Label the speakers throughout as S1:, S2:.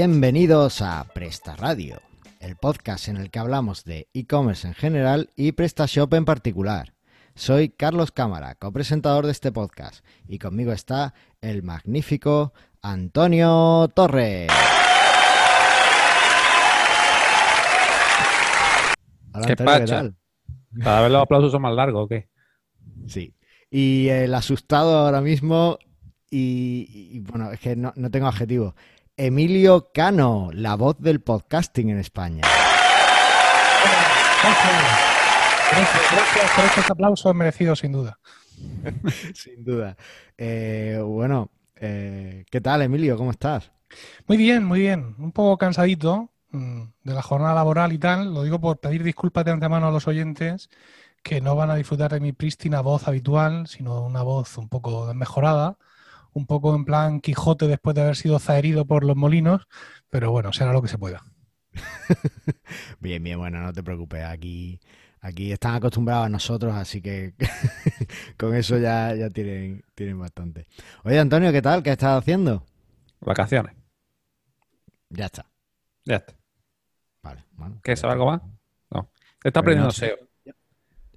S1: Bienvenidos a Presta Radio, el podcast en el que hablamos de e-commerce en general y PrestaShop en particular. Soy Carlos Cámara, copresentador de este podcast, y conmigo está el magnífico Antonio Torres.
S2: Hola, ¿Qué, Antonio, ¿qué tal? Cada vez los aplausos son más largos, ¿o qué?
S1: Sí. Y el asustado ahora mismo, y, bueno, es que no, no tengo adjetivo. Emilio Cano, la voz del podcasting en España.
S3: Gracias, por estos aplausos merecidos, sin duda.
S1: sin duda. Eh, bueno, eh, ¿qué tal, Emilio? ¿Cómo estás?
S3: Muy bien, muy bien. Un poco cansadito mm, de la jornada laboral y tal. Lo digo por pedir disculpas de antemano a los oyentes que no van a disfrutar de mi prístina voz habitual, sino una voz un poco mejorada un poco en plan Quijote después de haber sido zaherido por los molinos, pero bueno, será lo que se pueda.
S1: bien, bien, bueno, no te preocupes, aquí, aquí están acostumbrados a nosotros, así que con eso ya, ya tienen, tienen bastante. Oye, Antonio, ¿qué tal? ¿Qué estás haciendo?
S2: Vacaciones.
S1: Ya está.
S2: Ya está. Vale, bueno. ¿Qué, sabe algo más? No. Está aprendiendo SEO.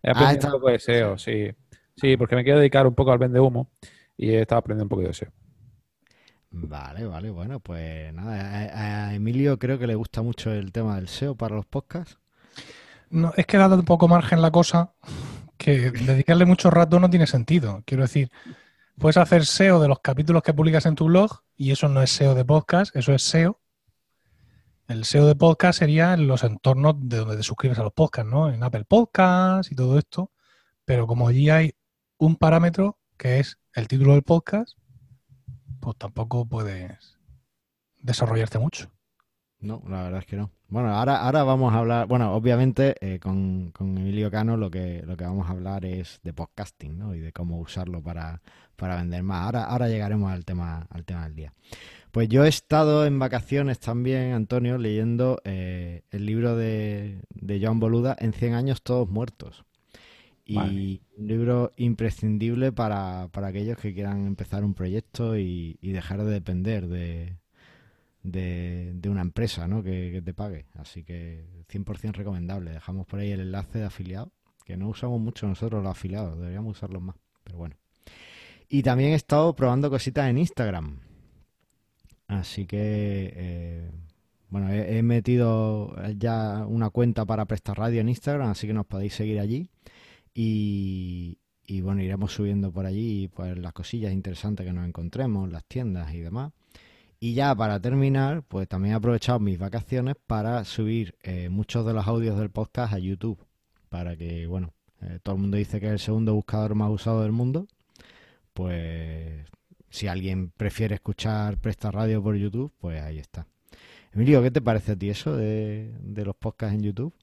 S2: He aprendido ah, un poco de SEO, sí. Sí, porque me quiero dedicar un poco al vende humo y he estado aprendiendo un poquito de SEO.
S1: Vale, vale, bueno, pues nada, a, Emilio creo que le gusta mucho el tema del SEO para los podcasts.
S3: No, es que dado un poco margen la cosa, que dedicarle mucho rato no tiene sentido. Quiero decir, puedes hacer SEO de los capítulos que publicas en tu blog y eso no es SEO de podcast, eso es SEO. El SEO de podcast sería en los entornos de donde te suscribes a los podcasts, ¿no? En Apple Podcasts y todo esto. Pero como allí hay un parámetro que es el título del podcast, pues tampoco puedes desarrollarte mucho.
S1: No, la verdad es que no. Bueno, ahora, ahora vamos a hablar, bueno, obviamente eh, con, Emilio Cano lo que, lo que vamos a hablar es de podcasting, ¿no? Y de cómo usarlo para, vender más. Ahora, ahora llegaremos al tema, al tema del día. Pues yo he estado en vacaciones también, Antonio, leyendo eh, el libro de, de John Boluda, En 100 años todos muertos. Y un libro imprescindible para, aquellos que quieran empezar un proyecto y, dejar de depender de, de, una empresa ¿no? que, te pague. Así que 100% recomendable. Dejamos por ahí el enlace de afiliado, que no usamos mucho nosotros los afiliados, deberíamos usarlos más, pero bueno. Y también he estado probando cositas en Instagram. Así que, eh, bueno, he, metido ya una cuenta para prestar radio en Instagram, así que nos podéis seguir allí. Y, bueno, iremos subiendo por allí pues las cosillas interesantes que nos encontremos, las tiendas y demás. Y ya para terminar, pues también he aprovechado mis vacaciones para subir eh, muchos de los audios del podcast a YouTube. Para que, bueno, eh, todo el mundo dice que es el segundo buscador más usado del mundo. Pues si alguien prefiere escuchar Presta Radio por YouTube, pues ahí está. Emilio, ¿qué te parece a ti eso de, de los podcasts en YouTube?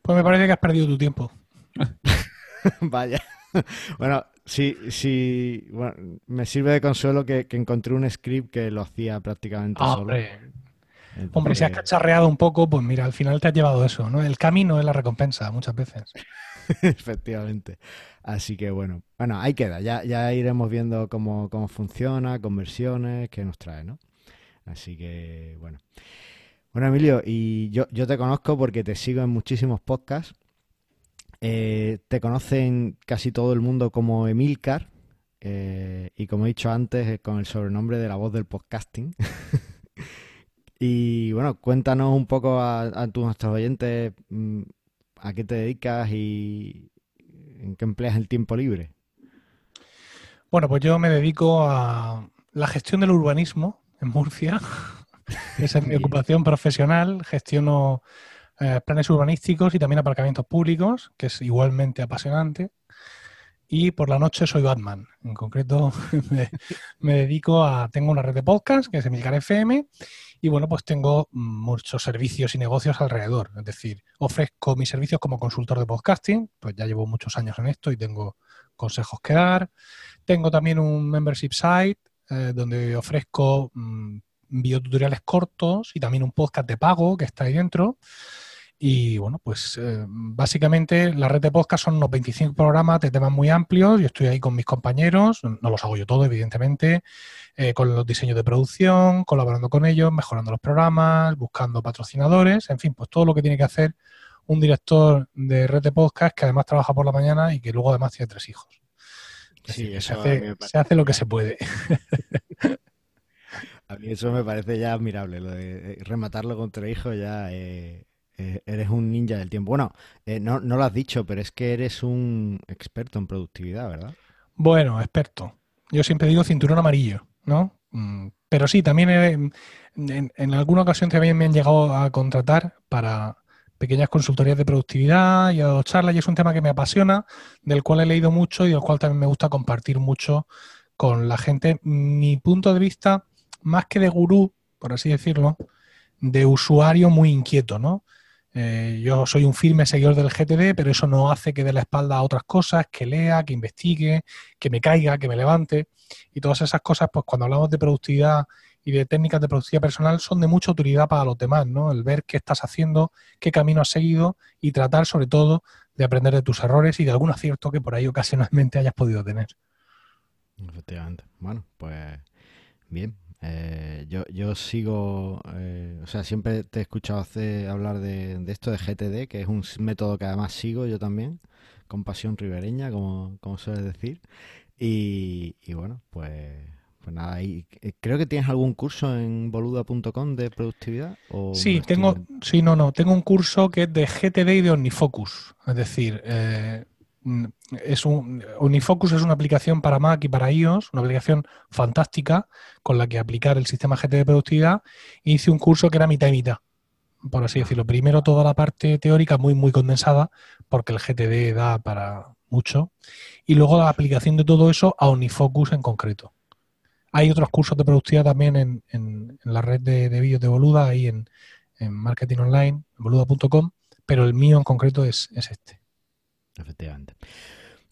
S3: Pues me parece que has perdido tu tiempo.
S1: Vaya. Bueno, sí, sí, me sirve de consuelo que, encontré un script que lo hacía prácticamente ah, solo.
S3: Hombre, si has cacharreado un poco, pues mira, al final te has llevado eso, ¿no? El camino es la recompensa, muchas veces.
S1: Efectivamente. Así que bueno, bueno, ahí queda. Ya, ya iremos viendo cómo, cómo funciona, conversiones, qué nos trae, ¿no? Así que bueno. Bueno, Emilio, y yo, yo te conozco porque te sigo en muchísimos podcasts eh, te conocen casi todo el mundo como Emilcar. Eh, y como he dicho antes, con el sobrenombre de la voz del podcasting. y bueno, cuéntanos un poco a, a nuestros oyentes mm, a qué te dedicas y en qué empleas el tiempo libre.
S3: Bueno, pues yo me dedico a la gestión del urbanismo en Murcia. Esa es mi ocupación profesional. Gestiono eh, planes urbanísticos y también aparcamientos públicos, que es igualmente apasionante. Y por la noche soy Batman. En concreto, me, dedico a. Tengo una red de podcast que es Emilcar FM. Y bueno, pues tengo muchos servicios y negocios alrededor. Es decir, ofrezco mis servicios como consultor de podcasting. Pues ya llevo muchos años en esto y tengo consejos que dar. Tengo también un membership site eh, donde ofrezco mm, videotutoriales cortos y también un podcast de pago que está ahí dentro. Y bueno, pues eh, básicamente la red de podcast son unos 25 programas de temas muy amplios. Yo estoy ahí con mis compañeros, no los hago yo todo, evidentemente, eh, con los diseños de producción, colaborando con ellos, mejorando los programas, buscando patrocinadores, en fin, pues todo lo que tiene que hacer un director de red de podcast que además trabaja por la mañana y que luego además tiene tres hijos. Sí, se, hace, lo que se puede.
S1: A eso me parece ya admirable, lo de eh, rematarlo con tres hijos ya eh, eh, eres un ninja del tiempo. Bueno, no, no lo has dicho, pero es que eres un experto en productividad, ¿verdad?
S3: Bueno, experto. Yo siempre digo cinturón amarillo, ¿no? Mm, pero sí, también en, alguna ocasión también me han llegado a contratar para pequeñas consultorías de productividad y dado charlas y es un tema que me apasiona, del cual he leído mucho y del cual también me gusta compartir mucho con la gente. Mi punto de vista, más que de gurú, por así decirlo, de usuario muy inquieto, ¿no? Eh, yo soy un firme seguidor del GTD, pero eso no hace que dé la espalda a otras cosas, que lea, que investigue, que me caiga, que me levante. Y todas esas cosas, pues cuando hablamos de productividad y de técnicas de productividad personal son de mucha utilidad para los demás, ¿no? El ver qué estás haciendo, qué camino has seguido y tratar sobre todo de aprender de tus errores y de algún acierto que por ahí ocasionalmente hayas podido tener.
S1: Efectivamente. Bueno, pues bien. Eh, yo, yo sigo, eh, o sea, siempre te he escuchado hacer, hablar de, de, esto de GTD, que es un método que además sigo yo también, con pasión ribereña, como, como sueles decir. Y, y bueno, pues pues nada, y creo que tienes algún curso en boluda.com de productividad.
S3: sí, tengo, sí, no, no, tengo un curso que es de GTD y de OmniFocus. Es decir, eh, es un, OmniFocus es una aplicación para Mac y para iOS, una aplicación fantástica con la que aplicar el sistema GTD de productividad. Hice un curso que era mitad y mitad, por así decirlo. Primero toda la parte teórica muy, muy condensada, porque el GTD da para mucho. Y luego la aplicación de todo eso a OmniFocus en concreto. Hay otros cursos de productividad también en, en, la red de, vídeos de Boluda, ahí en, marketing online, boluda.com, pero el mío en concreto es, este.
S1: Efectivamente.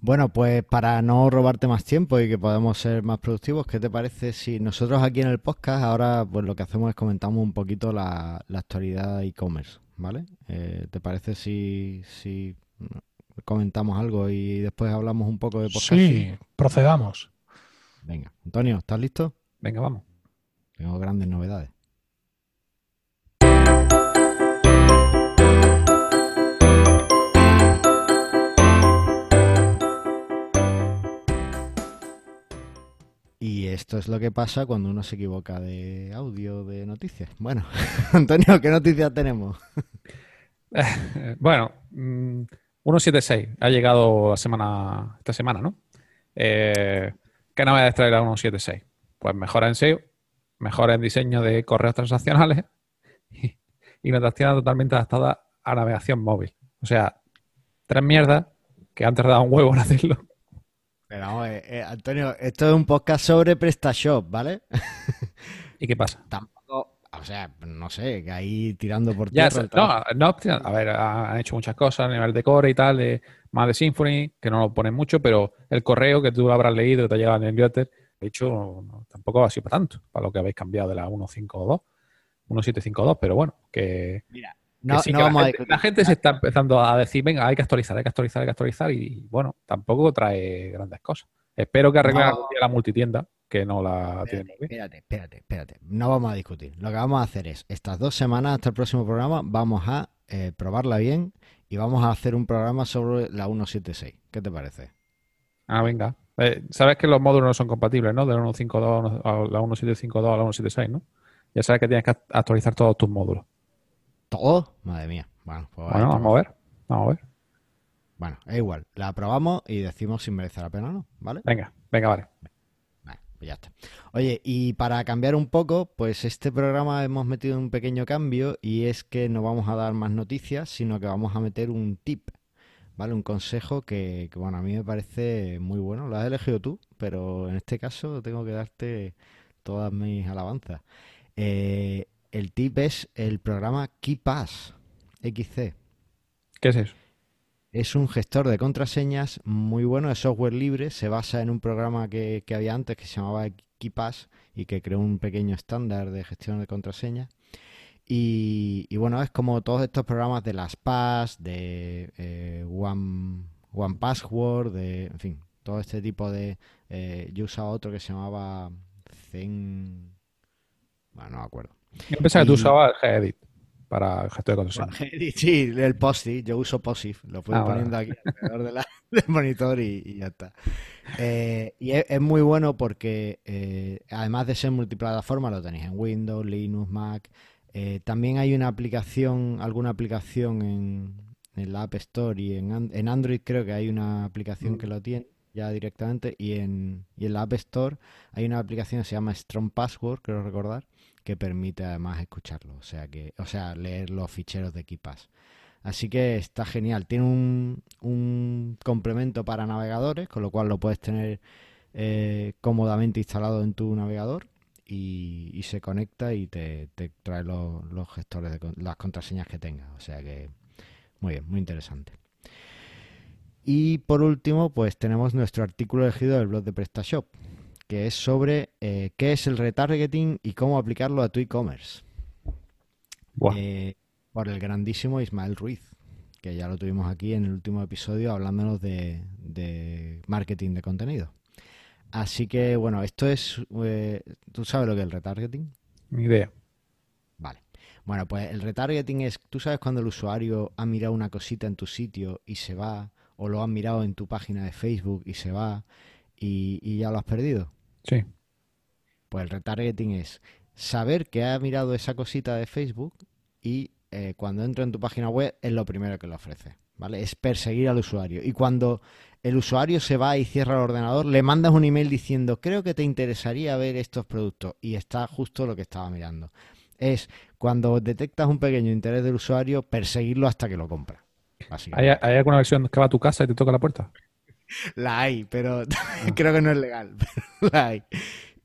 S1: Bueno, pues para no robarte más tiempo y que podamos ser más productivos, ¿qué te parece si nosotros aquí en el podcast ahora pues lo que hacemos es comentamos un poquito la, actualidad de e-commerce, ¿vale? Eh, ¿Te parece si, si comentamos algo y después hablamos un poco de
S3: podcast? Sí, procedamos.
S1: Venga, Antonio, ¿estás listo?
S2: Venga, vamos.
S1: Tengo grandes novedades. Y esto es lo que pasa cuando uno se equivoca de audio de noticias. Bueno, Antonio, ¿qué noticias tenemos?
S2: bueno, 176 mm, ha llegado la semana, esta semana, ¿no? Eh, ¿Qué novedades la 176? Pues mejora en SEO, mejora en diseño de correos transaccionales y, y notación totalmente adaptada a navegación móvil. O sea, tres mierdas que han tardado un huevo en hacerlo.
S1: Pero vamos, eh, eh, Antonio, esto es un podcast sobre PrestaShop, ¿vale?
S2: ¿Y qué pasa?
S1: Tampoco, o sea, no sé, que ahí tirando por tierra.
S2: no, no, a ver, han hecho muchas cosas a nivel de core y tal, de más de Symfony, que no lo ponen mucho, pero el correo que tú habrás leído, que te ha llegado en el newsletter, de hecho, tampoco ha sido para tanto, para lo que habéis cambiado de la 1.5.2, 1.752, pero bueno, que... Mira, no, la, gente, se está empezando a decir, venga, hay que actualizar, hay que actualizar, hay que actualizar, y bueno, tampoco trae grandes cosas. Espero que arregle la multitienda, que no la tiene.
S1: Espérate, espérate, espérate. No vamos a discutir. Lo que vamos a hacer es, estas dos semanas hasta el próximo programa, vamos a eh, probarla bien y vamos a hacer un programa sobre la 176. ¿Qué te parece?
S2: Ah, venga. Eh, sabes que los módulos no son compatibles, ¿no? De la 152 a la 1752 a la 176, ¿no? Ya sabes que tienes que actualizar todos tus módulos.
S1: ¿Todo? Madre mía. Bueno,
S2: pues vamos a ver. Vamos a ver.
S1: Bueno, es igual. La probamos y decimos si merece la pena o no, ¿vale?
S2: Venga, venga, vale.
S1: Pues ya está. Oye, y para cambiar un poco, pues este programa hemos metido un pequeño cambio y es que no vamos a dar más noticias, sino que vamos a meter un tip, ¿vale? Un consejo que, bueno, a mí me parece muy bueno. Lo has elegido tú, pero en este caso tengo que darte todas mis alabanzas. Eh, el tip es el programa KeePass XC.
S2: ¿Qué es eso?
S1: Es un gestor de contraseñas muy bueno, de software libre, se basa en un programa que, había antes que se llamaba KeePass y que creó un pequeño estándar de gestión de contraseñas. Y, bueno, es como todos estos programas de las PAS, de eh, One, One Password, de, en fin, todo este tipo de... Eh, yo usaba otro que se llamaba Zen... Bueno, no me acuerdo.
S2: Yo pensaba que tú usabas Gedit para el gesto de contraseña.
S1: Sí, el POSIF, yo uso POSIF, lo puedo ah, poniendo aquí alrededor del monitor y, ya está. Eh, y es, muy bueno porque además de ser multiplataforma, lo tenéis en Windows, Linux, Mac, eh, también hay una aplicación, alguna aplicación en, la App Store y en, Android creo que hay una aplicación que mm. lo tiene ya directamente y en, y en la App Store hay una aplicación que se llama Strong Password, creo recordar, que permite además escucharlo, o sea que, o sea, leer los ficheros de KeePass. Así que está genial. Tiene un, un complemento para navegadores, con lo cual lo puedes tener eh, cómodamente instalado en tu navegador y, se conecta y te, trae los, gestores de las contraseñas que tengas. O sea que muy bien, muy interesante. Y por último, pues tenemos nuestro artículo elegido del blog de PrestaShop, que es sobre eh, qué es el retargeting y cómo aplicarlo a tu e-commerce. Eh, por el grandísimo Ismael Ruiz, que ya lo tuvimos aquí en el último episodio hablándonos de marketing de contenido. Así que, bueno, esto es... Eh, ¿Tú sabes lo que es el retargeting?
S2: Mi idea.
S1: Vale. Bueno, pues el retargeting es, tú sabes cuando el usuario ha mirado una cosita en tu sitio y se va, o lo ha mirado en tu página de Facebook y se va y, ya lo has perdido.
S2: Sí.
S1: Pues el retargeting es saber que ha mirado esa cosita de Facebook y eh, cuando entra en tu página web es lo primero que le ofrece. ¿Vale? Es perseguir al usuario. Y cuando el usuario se va y cierra el ordenador, le mandas un email diciendo, creo que te interesaría ver estos productos y está justo lo que estaba mirando. Es cuando detectas un pequeño interés del usuario, perseguirlo hasta que lo compra.
S2: ¿Hay, alguna versión que va a tu casa y te toca la puerta?
S1: La hay, pero creo que no es legal. la hay.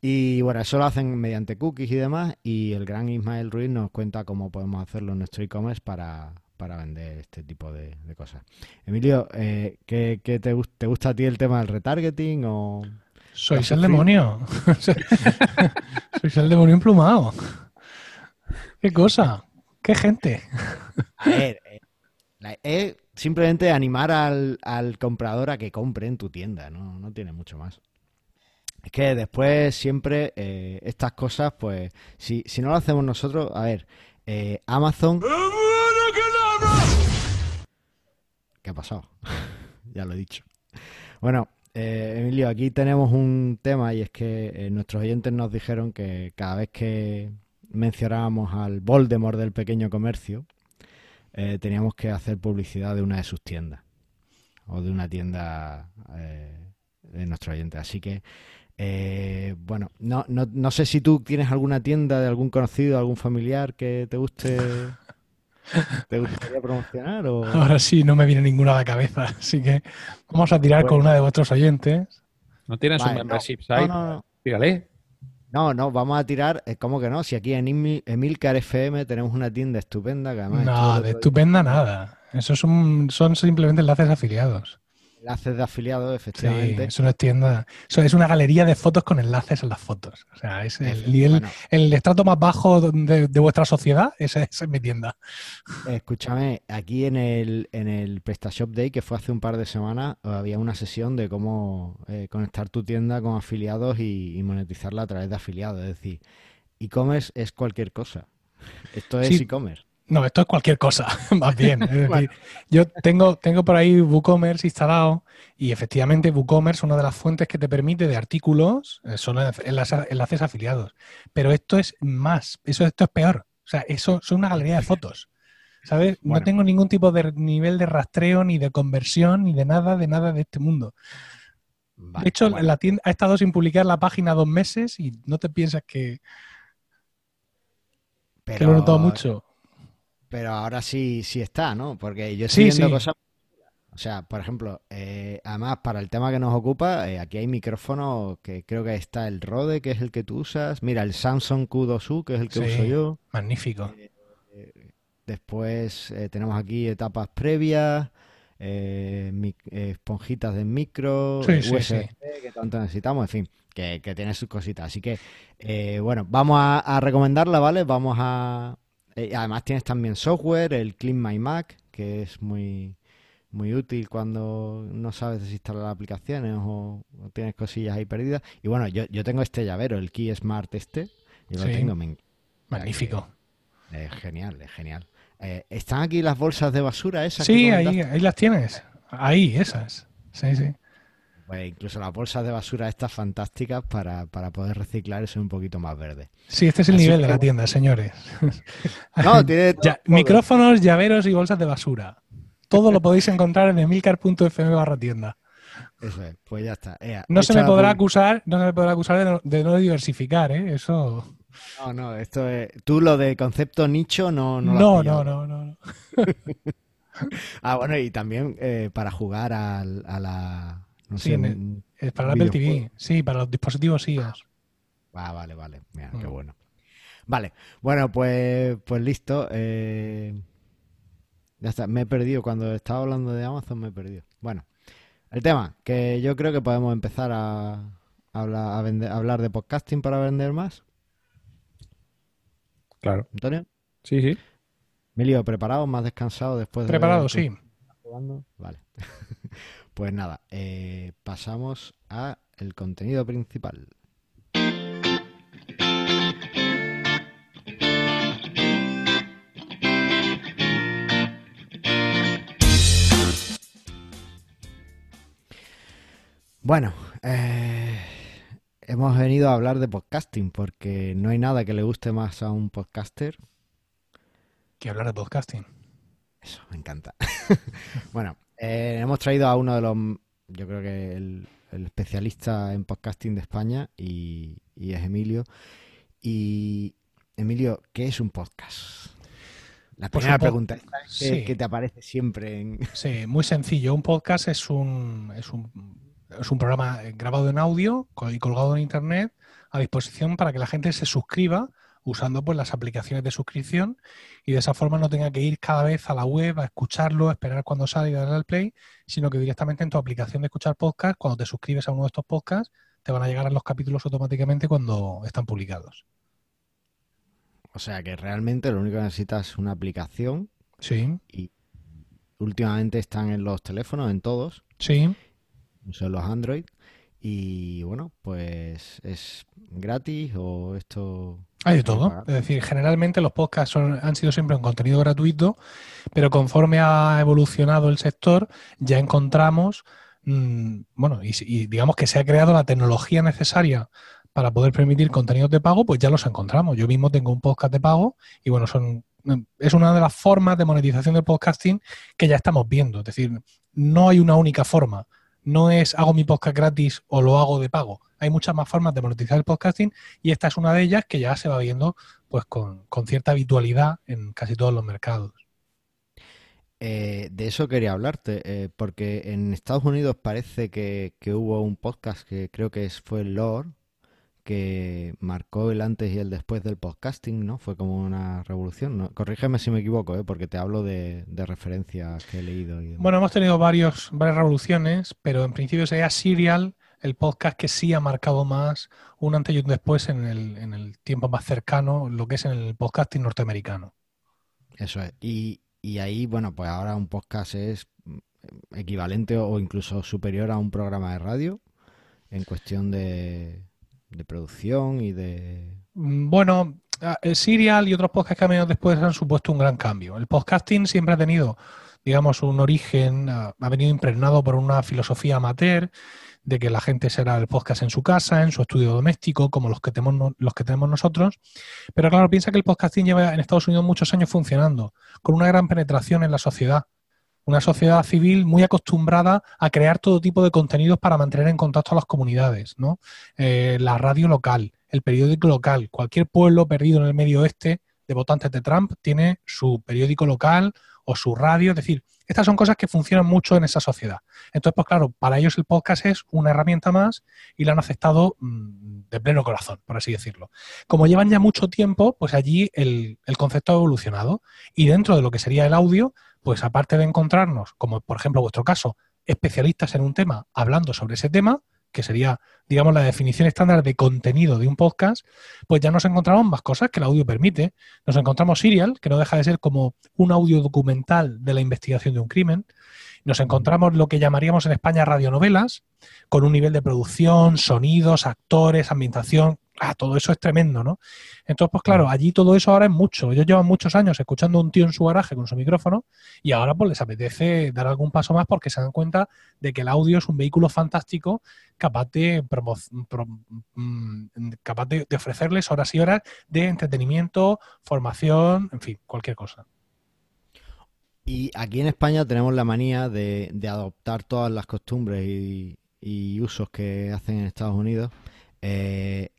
S1: Y bueno, eso lo hacen mediante cookies y demás. Y el gran Ismael Ruiz nos cuenta cómo podemos hacerlo en nuestro e-commerce para, para vender este tipo de, cosas. Emilio, eh, ¿qué, te, te, gusta a ti el tema del retargeting o...?
S3: Sois el demonio. Sois el demonio emplumado. ¿Qué cosa? ¿Qué gente?
S1: A ver, eh, simplemente animar al, comprador a que compre en tu tienda, no, no tiene mucho más. Es que después siempre eh, estas cosas, pues, si, si no lo hacemos nosotros, a ver, eh, Amazon... ¿Qué ha pasado? ya lo he dicho. Bueno, eh, Emilio, aquí tenemos un tema y es que nuestros oyentes nos dijeron que cada vez que mencionábamos al Voldemort del pequeño comercio, eh, teníamos que hacer publicidad de una de sus tiendas o de una tienda de nuestros oyentes. Así que, bueno, no, no, no sé si tú tienes alguna tienda de algún conocido, algún familiar que te guste ¿Te gustaría promocionar? O...
S3: Ahora sí, no me viene ninguna a la cabeza, así que vamos a tirar con una de vuestros oyentes.
S2: ¿No tienes un membership site? No, no, Dígale.
S1: No, no, vamos a tirar, ¿cómo que no? Si aquí en Emilcar FM tenemos una tienda estupenda que además...
S3: No, de estupenda nada. Esos son, son simplemente enlaces afiliados
S1: enlaces de afiliados, efectivamente.
S3: Sí, es tienda. Eso es una galería de fotos con enlaces en las fotos. O sea, es el, el, estrato más bajo de, vuestra sociedad, esa, es mi tienda.
S1: Escúchame, aquí en el, en el PrestaShop Day, que fue hace un par de semanas, había una sesión de cómo eh, conectar tu tienda con afiliados y, monetizarla a través de afiliados. Es decir, e-commerce es cualquier cosa. Esto es e-commerce.
S3: No, esto es cualquier cosa, más bien. yo tengo, tengo por ahí WooCommerce instalado y efectivamente WooCommerce, una de las fuentes que te permite de artículos, eh, son enlaces afiliados. Pero esto es más, eso, esto es peor. O sea, eso son una galería de fotos. ¿Sabes? No tengo ningún tipo de nivel de rastreo, ni de conversión, ni de nada, de nada de este mundo. de hecho, la tienda ha estado sin publicar la página dos meses y no te piensas que, Pero... que lo he notado mucho
S1: pero ahora sí, sí está, ¿no? Porque yo estoy viendo cosas. O sea, por ejemplo, eh, además para el tema que nos ocupa, eh, aquí hay micrófonos que creo que está el Rode, que es el que tú usas. Mira, el Samsung Q2U, que es el que uso yo.
S3: Magnífico.
S1: Eh, después tenemos aquí etapas previas, esponjitas de micro, USB, que tanto necesitamos, en fin, que, tiene sus cositas. Así que, bueno, vamos a recomendarla, ¿vale? Vamos a, Eh, además tienes también software, el Clean My Mac, que es muy, muy útil cuando no sabes desinstalar aplicaciones o, tienes cosillas ahí perdidas. Y bueno, yo, yo tengo este llavero, el Key Smart este. Yo lo tengo.
S3: Magnífico.
S1: Es genial, es genial. Eh, ¿Están aquí las bolsas de basura esas?
S3: Sí, ahí, ahí las tienes. Ahí, esas. Sí, sí.
S1: Pues incluso las bolsas de basura estas fantásticas para, poder reciclar eso un poquito más verde.
S3: Sí, este es el nivel de la tienda, señores. No, tiene micrófonos, llaveros y bolsas de basura. Todo lo podéis encontrar en emilcar.fm barra tienda.
S1: Eso es, pues ya está.
S3: no, se me podrá acusar, no se me podrá acusar de no, diversificar, ¿eh? Eso.
S1: No, no, esto es. Tú lo de concepto nicho no.
S3: No, no, no, no, no,
S1: ah, bueno, y también eh, para jugar a, la.
S3: Sí, es para la Apple TV. Sí, para los dispositivos iOS.
S1: Ah, vale, vale. Mira, qué mm. bueno. Vale, bueno, pues, pues listo. Eh, ya está, me he perdido. Cuando estaba hablando de Amazon me he perdido. Bueno, el tema, que yo creo que podemos empezar a, hablar, a hablar de podcasting para vender más.
S2: Claro.
S1: ¿Antonio?
S2: Sí, sí.
S1: Emilio, ¿preparado? ¿Más descansado después de...
S3: Preparado, sí.
S1: Vale. pues nada, eh, pasamos a el contenido principal. Bueno, eh, hemos venido a hablar de podcasting porque no hay nada que le guste más a un podcaster
S3: que hablar de podcasting.
S1: Eso, me encanta. bueno, eh, hemos traído a uno de los, yo creo que el, especialista en podcasting de España y, es Emilio. Y Emilio, ¿qué es un podcast? La pues primera pregunta es que te aparece siempre en...
S3: Sí, muy sencillo. Un podcast es un, es un es un programa grabado en audio y colgado en internet a disposición para que la gente se suscriba usando pues las aplicaciones de suscripción y de esa forma no tenga que ir cada vez a la web a escucharlo, a esperar cuando sale y darle al play, sino que directamente en tu aplicación de escuchar podcast, cuando te suscribes a uno de estos podcasts, te van a llegar a los capítulos automáticamente cuando están publicados.
S1: O sea que realmente lo único que necesitas es una aplicación.
S3: Sí.
S1: Y últimamente están en los teléfonos, en todos.
S3: Sí
S1: son los Android. Y bueno, pues es gratis o esto...
S3: Hay de todo. Es decir, generalmente los podcasts han sido siempre un contenido gratuito, pero conforme ha evolucionado el sector, ya encontramos, mm, bueno, y, digamos que se ha creado la tecnología necesaria para poder permitir contenidos de pago, pues ya los encontramos. Yo mismo tengo un podcast de pago y bueno, son es una de las formas de monetización del podcasting que ya estamos viendo. Es decir, no hay una única forma no es hago mi podcast gratis o lo hago de pago. Hay muchas más formas de monetizar el podcasting y esta es una de ellas que ya se va viendo pues con, cierta habitualidad en casi todos los mercados.
S1: Eh, de eso quería hablarte, eh, porque en Estados Unidos parece que, que, hubo un podcast que creo que fue Lord, que marcó el antes y el después del podcasting, ¿no? Fue como una revolución, ¿no? Corrígeme si me equivoco, ¿eh? porque te hablo de, referencias que he leído.
S3: bueno, hemos tenido varios, varias revoluciones, pero en principio sería Serial, el podcast que sí ha marcado más un antes y un después en el, en el tiempo más cercano, lo que es en el podcasting norteamericano.
S1: Eso es. Y, y ahí, bueno, pues ahora un podcast es equivalente o incluso superior a un programa de radio en cuestión de de producción y de...
S3: Mm, bueno, el Serial y otros podcasts que han venido después han supuesto un gran cambio. El podcasting siempre ha tenido, digamos, un origen, ha venido impregnado por una filosofía amateur de que la gente será el podcast en su casa, en su estudio doméstico, como los que tenemos, los que tenemos nosotros. Pero claro, piensa que el podcasting lleva en Estados Unidos muchos años funcionando, con una gran penetración en la sociedad una sociedad civil muy acostumbrada a crear todo tipo de contenidos para mantener en contacto a las comunidades, ¿no? Eh, la radio local, el periódico local, cualquier pueblo perdido en el medio oeste de votantes de Trump tiene su periódico local o su radio, es decir, estas son cosas que funcionan mucho en esa sociedad. Entonces, pues claro, para ellos el podcast es una herramienta más y la han aceptado mm, de pleno corazón, por así decirlo. Como llevan ya mucho tiempo, pues allí el, el concepto ha evolucionado y dentro de lo que sería el audio, pues aparte de encontrarnos, como por ejemplo vuestro caso, especialistas en un tema hablando sobre ese tema, que sería, digamos, la definición estándar de contenido de un podcast, pues ya nos encontramos más cosas que el audio permite. Nos encontramos Serial, que no deja de ser como un audio documental de la investigación de un crimen. Nos encontramos lo que llamaríamos en España radionovelas, con un nivel de producción, sonidos, actores, ambientación ah, todo eso es tremendo, ¿no? Entonces, pues claro, allí todo eso ahora es mucho. Ellos llevan muchos años escuchando a un tío en su garaje con su micrófono y ahora pues les apetece dar algún paso más porque se dan cuenta de que el audio es un vehículo fantástico capaz de, mm, capaz de, ofrecerles horas y horas de entretenimiento, formación, en fin, cualquier cosa.
S1: Y aquí en España tenemos la manía de, adoptar todas las costumbres y, usos que hacen en Estados Unidos. Eh,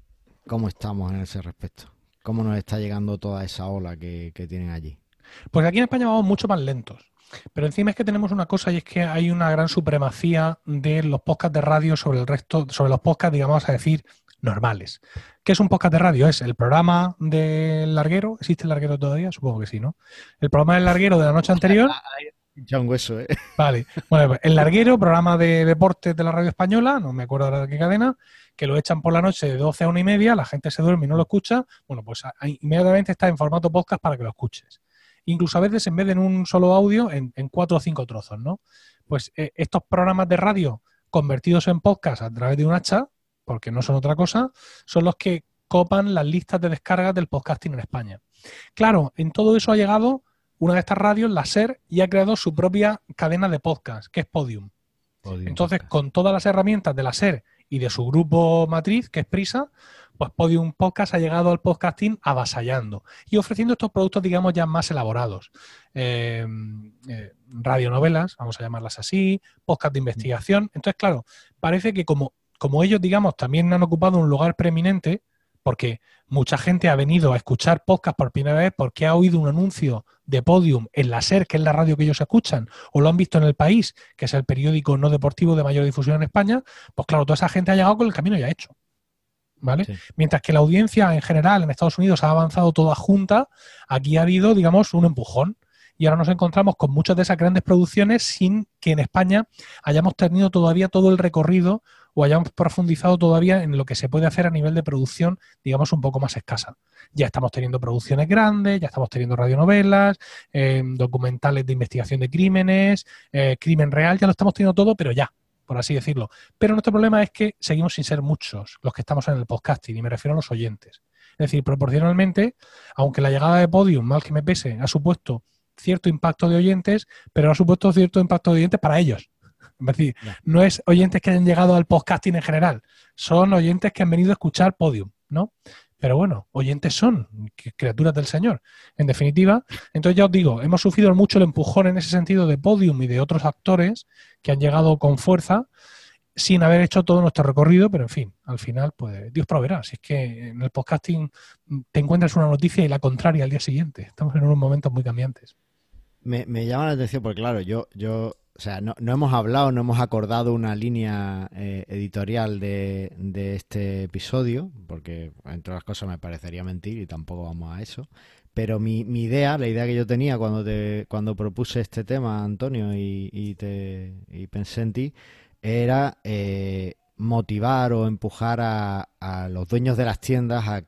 S1: ¿Cómo estamos en ese respecto? ¿Cómo nos está llegando toda esa ola que, tienen allí?
S3: Pues aquí en España vamos mucho más lentos. Pero encima es que tenemos una cosa y es que hay una gran supremacía de los podcasts de radio sobre el resto, sobre los podcasts, digamos a decir, normales. ¿Qué es un podcast de radio? Es el programa del larguero. ¿Existe el larguero todavía? Supongo que sí, ¿no? El programa del larguero de la noche anterior.
S1: Ya un hueso, ¿eh?
S3: Vale. Bueno, pues el larguero, programa de deportes de la radio española, no me acuerdo ahora de qué cadena, que lo echan por la noche de 12 a 1 y media, la gente se duerme y no lo escucha, bueno, pues inmediatamente está en formato podcast para que lo escuches. Incluso a veces en vez de en un solo audio, en, cuatro o cinco trozos, ¿no? Pues eh, estos programas de radio convertidos en podcast a través de un hacha, porque no son otra cosa, son los que copan las listas de descargas del podcasting en España. Claro, en todo eso ha llegado una de estas radios, la SER, y ha creado su propia cadena de podcast, que es Podium. Entonces, con todas las herramientas de la SER y de su grupo matriz, que es Prisa, pues Podium Podcast ha llegado al podcasting avasallando y ofreciendo estos productos, digamos, ya más elaborados. Eh, eh, radionovelas, vamos a llamarlas así, podcast de investigación. Entonces, claro, parece que como, como ellos, digamos, también han ocupado un lugar preeminente, porque mucha gente ha venido a escuchar podcast por primera vez porque ha oído un anuncio de Podium en la SER, que es la radio que ellos escuchan, o lo han visto en El País, que es el periódico no deportivo de mayor difusión en España, pues claro, toda esa gente ha llegado con el camino ya hecho. ¿Vale? Mientras que la audiencia en general en Estados Unidos ha avanzado toda junta, aquí ha habido, digamos, un empujón y ahora nos encontramos con muchas de esas grandes producciones sin que en España hayamos tenido todavía todo el recorrido o hayamos profundizado todavía en lo que se puede hacer a nivel de producción, digamos, un poco más escasa. Ya estamos teniendo producciones grandes, ya estamos teniendo radionovelas, eh, documentales de investigación de crímenes, eh, crimen real, ya lo estamos teniendo todo, pero ya, por así decirlo. Pero nuestro problema es que seguimos sin ser muchos los que estamos en el podcasting, y me refiero a los oyentes. Es decir, proporcionalmente, aunque la llegada de Podium, mal que me pese, ha supuesto cierto impacto de oyentes, pero ha supuesto cierto impacto de oyentes para ellos. Es decir, no es oyentes que hayan llegado al podcasting en general, son oyentes que han venido a escuchar Podium, ¿no? Pero bueno, oyentes son, criaturas del Señor. En definitiva, entonces ya os digo, hemos sufrido mucho el empujón en ese sentido de Podium y de otros actores que han llegado con fuerza sin haber hecho todo nuestro recorrido, pero en fin, al final, pues Dios proveerá. Si es que en el podcasting te encuentras una noticia y la contraria al día siguiente. Estamos en unos momentos muy cambiantes.
S1: Me, llama la atención porque, claro, yo, yo o sea, no, hemos hablado, no hemos acordado una línea eh, editorial de, este episodio, porque entre las cosas me parecería mentir y tampoco vamos a eso. Pero mi, mi idea, la idea que yo tenía cuando te, cuando propuse este tema, Antonio, y, te, y pensé en ti, era eh, motivar o empujar a, a los dueños de las tiendas a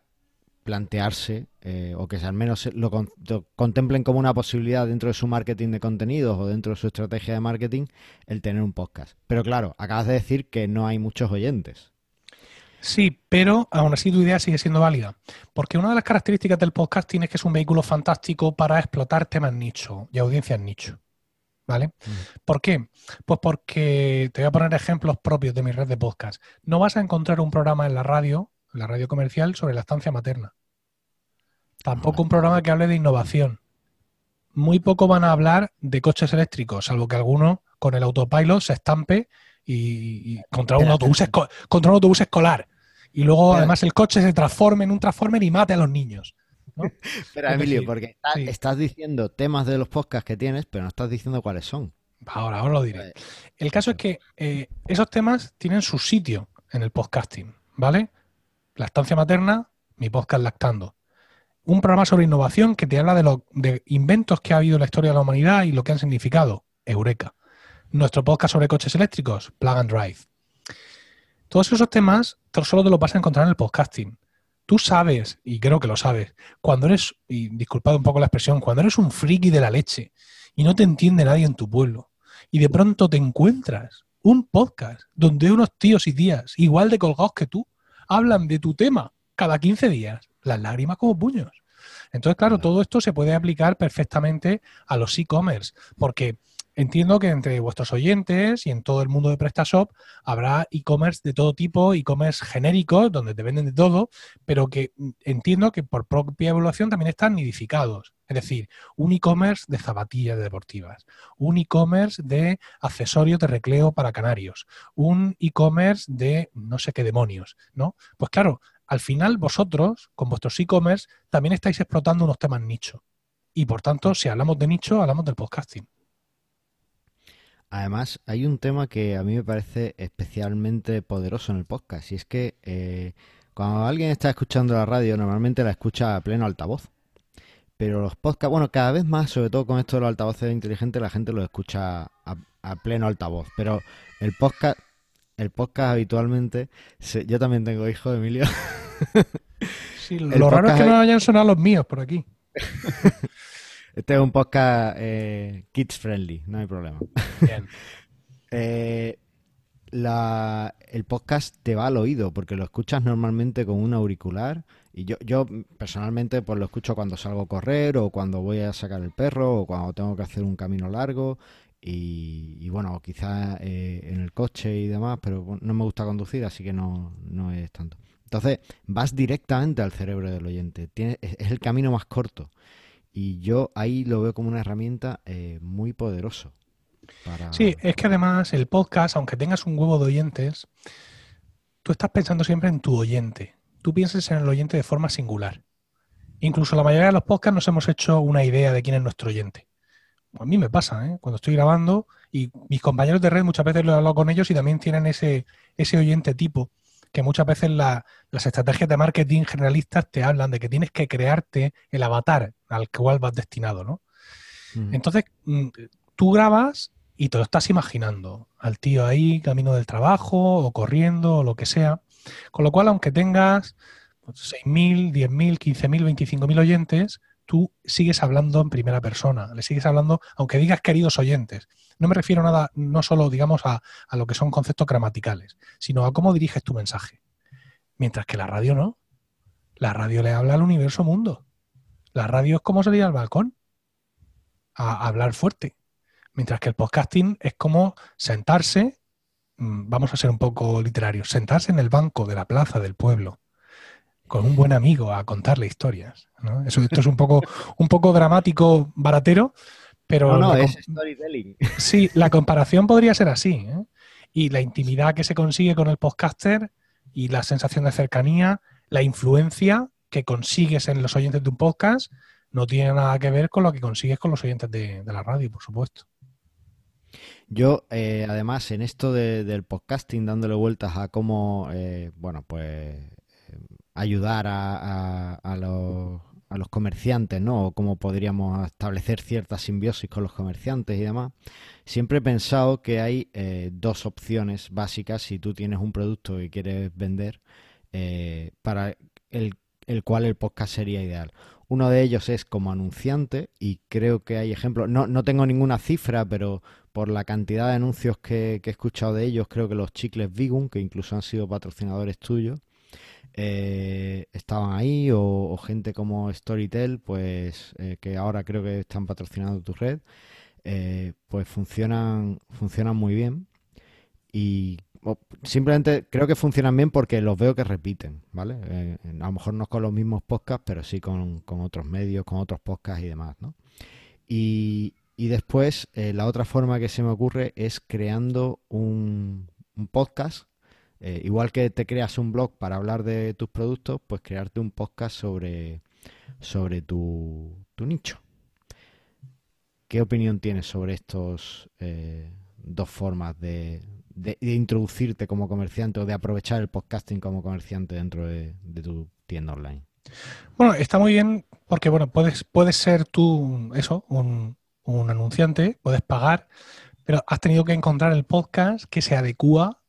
S1: plantearse eh, o que al menos lo, contemplen como una posibilidad dentro de su marketing de contenidos o dentro de su estrategia de marketing el tener un podcast. Pero claro, acabas de decir que no hay muchos oyentes.
S3: Sí, pero aún así tu idea sigue siendo válida. Porque una de las características del podcasting es que es un vehículo fantástico para explotar temas nicho y audiencias nicho. ¿Vale? Mm. ¿Por qué? Pues porque te voy a poner ejemplos propios de mi red de podcast. No vas a encontrar un programa en la radio, la radio comercial, sobre la estancia materna. Tampoco un programa que hable de innovación. Muy poco van a hablar de coches eléctricos, salvo que alguno con el autopilot se estampe y, contra, un autobús contra un autobús escolar. Y luego, además, el coche se transforme en un transformer y mate a los niños.
S1: Espera, Emilio, porque estás diciendo temas de los podcasts que tienes, pero no estás diciendo cuáles son.
S3: Ahora, ahora lo diré. El caso es que eh, esos temas tienen su sitio en el podcasting, ¿vale? La estancia materna, mi podcast lactando un programa sobre innovación que te habla de los de inventos que ha habido en la historia de la humanidad y lo que han significado. Eureka. Nuestro podcast sobre coches eléctricos, Plug and Drive. Todos esos temas solo te lo vas a encontrar en el podcasting. Tú sabes, y creo que lo sabes, cuando eres, y disculpad un poco la expresión, cuando eres un friki de la leche y no te entiende nadie en tu pueblo, y de pronto te encuentras un podcast donde unos tíos y tías igual de colgados que tú hablan de tu tema cada 15 días, las lágrimas como puños. Entonces, claro, todo esto se puede aplicar perfectamente a los e-commerce, porque Entiendo que entre vuestros oyentes y en todo el mundo de PrestaShop habrá e-commerce de todo tipo, e-commerce genéricos, donde te venden de todo, pero que entiendo que por propia evaluación también están nidificados. Es decir, un e-commerce de zapatillas deportivas, un e-commerce de accesorios de recreo para canarios, un e-commerce de no sé qué demonios, ¿no? Pues claro, al final vosotros, con vuestros e-commerce, también estáis explotando unos temas nicho. Y por tanto, si hablamos de nicho, hablamos del podcasting.
S1: Además, hay un tema que a mí me parece especialmente poderoso en el podcast, y es que eh, cuando alguien está escuchando la radio, normalmente la escucha a pleno altavoz. Pero los podcasts, bueno, cada vez más, sobre todo con esto de los altavoces inteligentes, la gente los escucha a, pleno altavoz. Pero el podcast, el podcast habitualmente, yo también tengo hijos, Emilio.
S3: Sí, lo raro es que no hayan sonado los míos por aquí.
S1: Este es un podcast eh, kids friendly, no hay problema. Eh, el podcast te va al oído porque lo escuchas normalmente con un auricular y yo, yo personalmente pues lo escucho cuando salgo a correr o cuando voy a sacar el perro o cuando tengo que hacer un camino largo y, bueno, quizás eh, en el coche y demás, pero no me gusta conducir así que no, no es tanto. Entonces vas directamente al cerebro del oyente, Tiene, es el camino más corto. Y yo ahí lo veo como una herramienta eh, muy poderoso.
S3: Sí, es que además el podcast, aunque tengas un huevo de oyentes, tú estás pensando siempre en tu oyente. Tú piensas en el oyente de forma singular. Incluso la mayoría de los podcasts nos hemos hecho una idea de quién es nuestro oyente. A mí me pasa, ¿eh? cuando estoy grabando y mis compañeros de red muchas veces lo he hablado con ellos y también tienen ese, ese oyente tipo que muchas veces las estrategias de marketing generalistas te hablan de que tienes que crearte el avatar al cual vas destinado, ¿no? Entonces, mm, tú grabas y te lo estás imaginando, al tío ahí, camino del trabajo, o corriendo, o lo que sea. Con lo cual, aunque tengas 6.000, 10.000, 15.000, 25.000 oyentes, tú sigues hablando en primera persona, le sigues hablando, aunque digas queridos oyentes. No me refiero nada, no solo, digamos, a, lo que son conceptos gramaticales, sino a cómo diriges tu mensaje. Mientras que la radio no. La radio le habla al universo mundo. La radio es como salir al balcón a, hablar fuerte. Mientras que el podcasting es como sentarse, mm, vamos a ser un poco literarios, sentarse en el banco de la plaza del pueblo con un buen amigo a contarle historias. Eso, esto es un poco, un poco dramático, baratero, pero...
S1: No, no, es storytelling.
S3: Sí, la comparación podría ser así. ¿eh? Y la intimidad que se consigue con el podcaster y la sensación de cercanía, la influencia que consigues en los oyentes de un podcast, no tiene nada que ver con lo que consigues con los oyentes de, la radio, por supuesto.
S1: Yo, eh, además, en esto del podcasting, dándole vueltas a cómo, eh, bueno, pues ayudar a, los, a, los, comerciantes, ¿no? O cómo podríamos establecer cierta simbiosis con los comerciantes y demás. Siempre he pensado que hay eh, dos opciones básicas si tú tienes un producto que quieres vender eh, para el, el cual el podcast sería ideal. Uno de ellos es como anunciante y creo que hay ejemplos, no, no tengo ninguna cifra, pero por la cantidad de anuncios que, he escuchado de ellos, creo que los chicles Vigum, que incluso han sido patrocinadores tuyos, eh, estaban ahí o, gente como Storytel, pues eh, que ahora creo que están patrocinando tu red, eh, pues funcionan, funcionan muy bien y simplemente creo que funcionan bien porque los veo que repiten, ¿vale? a lo mejor no con los mismos podcasts, pero sí con, otros medios, con otros podcasts y demás, ¿no? Y, y después la otra forma que se me ocurre es creando un podcast eh, igual que te creas un blog para hablar de tus productos, pues crearte un podcast sobre, sobre tu, nicho. ¿Qué opinión tienes sobre estos eh, dos formas de, introducirte como comerciante o de aprovechar el podcasting como comerciante dentro de, tu tienda online?
S3: Bueno, está muy bien porque bueno, puedes, puedes ser tú eso, un, un anunciante, puedes pagar, pero has tenido que encontrar el podcast que se adecua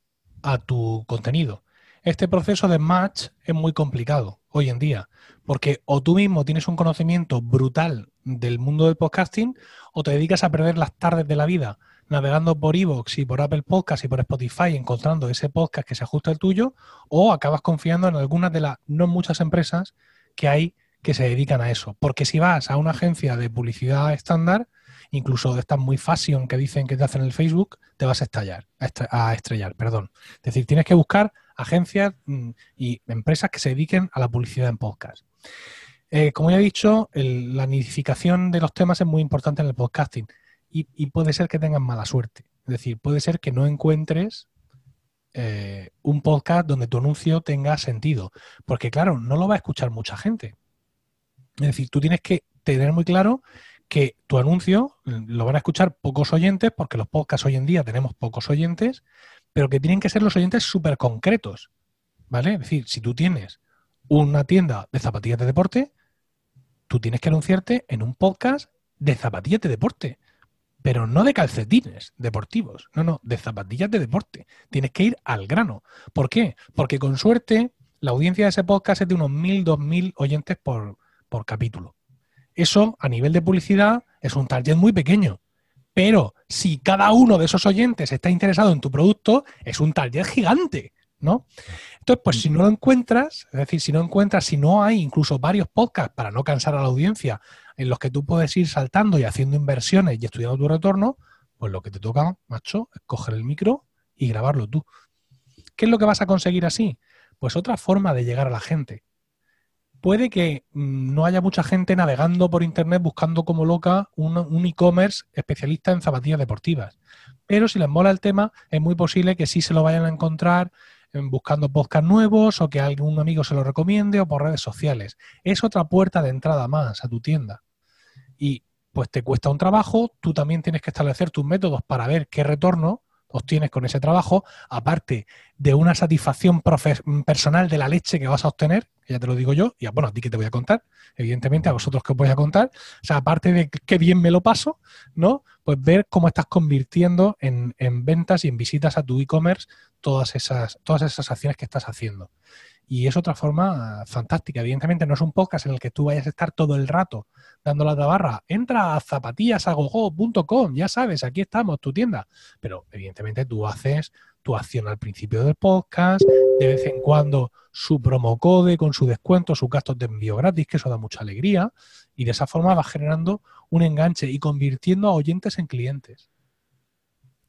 S3: a tu contenido. Este proceso de match es muy complicado hoy en día, porque o tú mismo tienes un conocimiento brutal del mundo del podcasting o te dedicas a perder las tardes de la vida navegando por Evox y por Apple Podcast y por Spotify encontrando ese podcast que se ajusta al tuyo o acabas confiando en algunas de las no muchas empresas que hay que se dedican a eso. Porque si vas a una agencia de publicidad estándar, incluso de estas muy fashion que dicen que te hacen el Facebook, te vas a estallar, a, estrellar, perdón. Es decir, tienes que buscar agencias mm, y empresas que se dediquen a la publicidad en podcast. Eh, como ya he dicho, la nidificación de los temas es muy importante en el podcasting y, puede ser que tengas mala suerte. Es decir, puede ser que no encuentres eh, un podcast donde tu anuncio tenga sentido. Porque claro, no lo va a escuchar mucha gente. Es decir, tú tienes que tener muy claro que tu anuncio lo van a escuchar pocos oyentes, porque los podcasts hoy en día tenemos pocos oyentes, pero que tienen que ser los oyentes súper concretos. ¿Vale? Es decir, si tú tienes una tienda de zapatillas de deporte, tú tienes que anunciarte en un podcast de zapatillas de deporte pero no de calcetines deportivos, no, no, de zapatillas de deporte. Tienes que ir al grano. ¿Por qué? Porque con suerte la audiencia de ese podcast es de unos 1.000, 2.000 oyentes por, por capítulo. Eso a nivel de publicidad es un target muy pequeño. Pero si cada uno de esos oyentes está interesado en tu producto, es un target gigante, ¿no? Entonces, pues si no lo encuentras, es decir, si no encuentras, si no hay incluso varios podcasts para no cansar a la audiencia en los que tú puedes ir saltando y haciendo inversiones y estudiando tu retorno, pues lo que te toca, macho, es coger el micro y grabarlo tú. ¿Qué es lo que vas a conseguir así? Pues otra forma de llegar a la gente. Puede que mm, no haya mucha gente navegando por internet buscando como loca un, e-commerce especialista en zapatillas deportivas. Pero si les mola el tema, es muy posible que sí se lo vayan a encontrar buscando podcast nuevos o que algún amigo se lo recomiende o por redes sociales. Es otra puerta de entrada más a tu tienda y pues te cuesta un trabajo, tú también tienes que establecer tus métodos para ver qué retorno obtienes con ese trabajo, aparte de una satisfacción personal de la leche que vas a obtener, que ya te lo digo yo, y bueno, a ti que te voy a contar, evidentemente a vosotros que os voy a contar, o sea, aparte de qué bien me lo paso, ¿no? Pues ver cómo estás convirtiendo en, en ventas y en visitas a tu e-commerce todas esas, todas esas acciones que estás haciendo. Y es otra forma fantástica. Evidentemente no es un podcast en el que tú vayas a estar todo el rato dando la tabarra. Entra a zapatillasagogo.com, ya sabes, aquí estamos, tu tienda. Pero evidentemente tú haces tu acción al principio del podcast, de vez en cuando su promo code con su descuento, sus gastos de envío gratis, que eso da mucha alegría. Y de esa forma vas generando un enganche y convirtiendo a oyentes en clientes.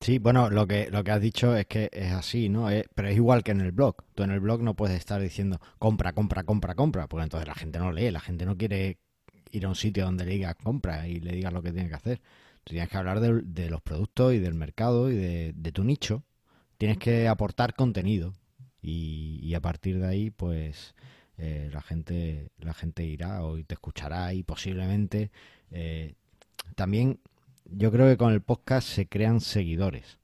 S1: Sí, bueno, lo que, lo que has dicho es que es así, ¿no? pero es igual que en el blog. Tú en el blog no puedes estar diciendo compra, compra, compra, compra, porque entonces la gente no lee, la gente no quiere ir a un sitio donde le digas compra y le digas lo que tiene que hacer. Tú tienes que hablar de, los productos y del mercado y de, tu nicho. Tienes que aportar contenido y, a partir de ahí, pues eh, la gente la gente irá o te escuchará y posiblemente eh, también yo creo que con el podcast se crean seguidores.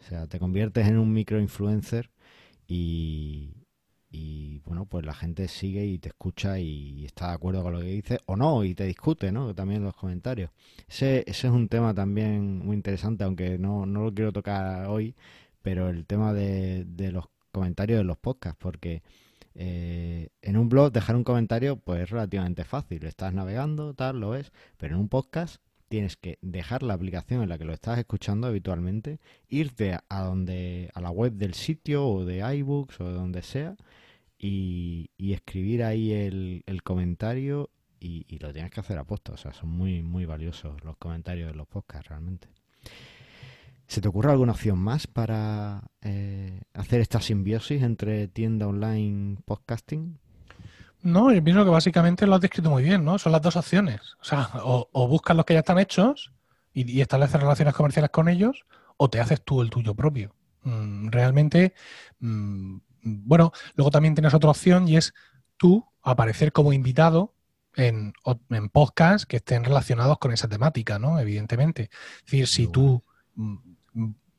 S1: O sea, te conviertes en un microinfluencer y, y bueno, pues la gente sigue y te escucha y está de acuerdo con lo que dices o no, y te discute, ¿no? También los comentarios. Ese, ese es un tema también muy interesante, aunque no, no lo quiero tocar hoy, pero el tema de, de los comentarios de los podcasts, porque eh, en un blog dejar un comentario pues es relativamente fácil, estás navegando, tal, lo es, pero en un podcast tienes que dejar la aplicación en la que lo estás escuchando habitualmente, irte a donde a la web del sitio o de iBooks o de donde sea y, escribir ahí el, comentario y, lo tienes que hacer a posto. O sea, son muy, muy valiosos los comentarios de los podcasts realmente. ¿Se te ocurre alguna opción más para eh, hacer esta simbiosis entre tienda online podcasting?
S3: No, yo pienso que básicamente lo has descrito muy bien, ¿no? Son las dos opciones. O sea, o, buscas los que ya están hechos y, estableces relaciones comerciales con ellos, o te haces tú el tuyo propio. Mm, realmente, mm, bueno, luego también tienes otra opción y es tú aparecer como invitado en, en podcasts que estén relacionados con esa temática, ¿no? Evidentemente. Es decir, si tú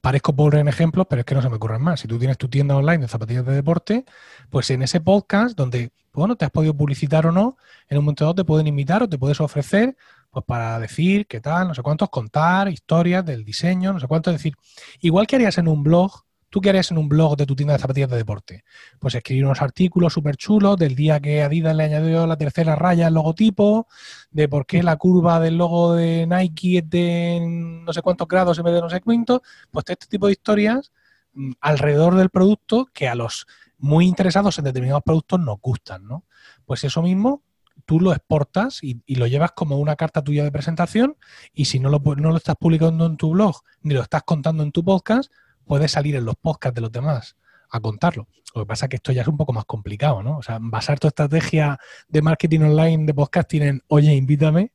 S3: parezco pobre en ejemplos, pero es que no se me ocurren más. Si tú tienes tu tienda online de zapatillas de deporte, pues en ese podcast donde, bueno, te has podido publicitar o no, en un momento dado te pueden invitar o te puedes ofrecer, pues para decir qué tal, no sé cuántos, contar historias del diseño, no sé cuánto, decir, igual que harías en un blog, ¿Tú qué harías en un blog de tu tienda de zapatillas de deporte? Pues escribir unos artículos súper chulos del día que Adidas le añadió la tercera raya al logotipo, de por qué la curva del logo de Nike es de no sé cuántos grados en vez de no sé cuántos. Pues este tipo de historias mm, alrededor del producto que a los muy interesados en determinados productos nos gustan, ¿no? Pues eso mismo tú lo exportas y, lo llevas como una carta tuya de presentación y si no lo, no lo estás publicando en tu blog ni lo estás contando en tu podcast, puedes salir en los podcasts de los demás a contarlo. Lo que pasa es que esto ya es un poco más complicado, ¿no? O sea, basar tu estrategia de marketing online, de podcasting en, oye, invítame,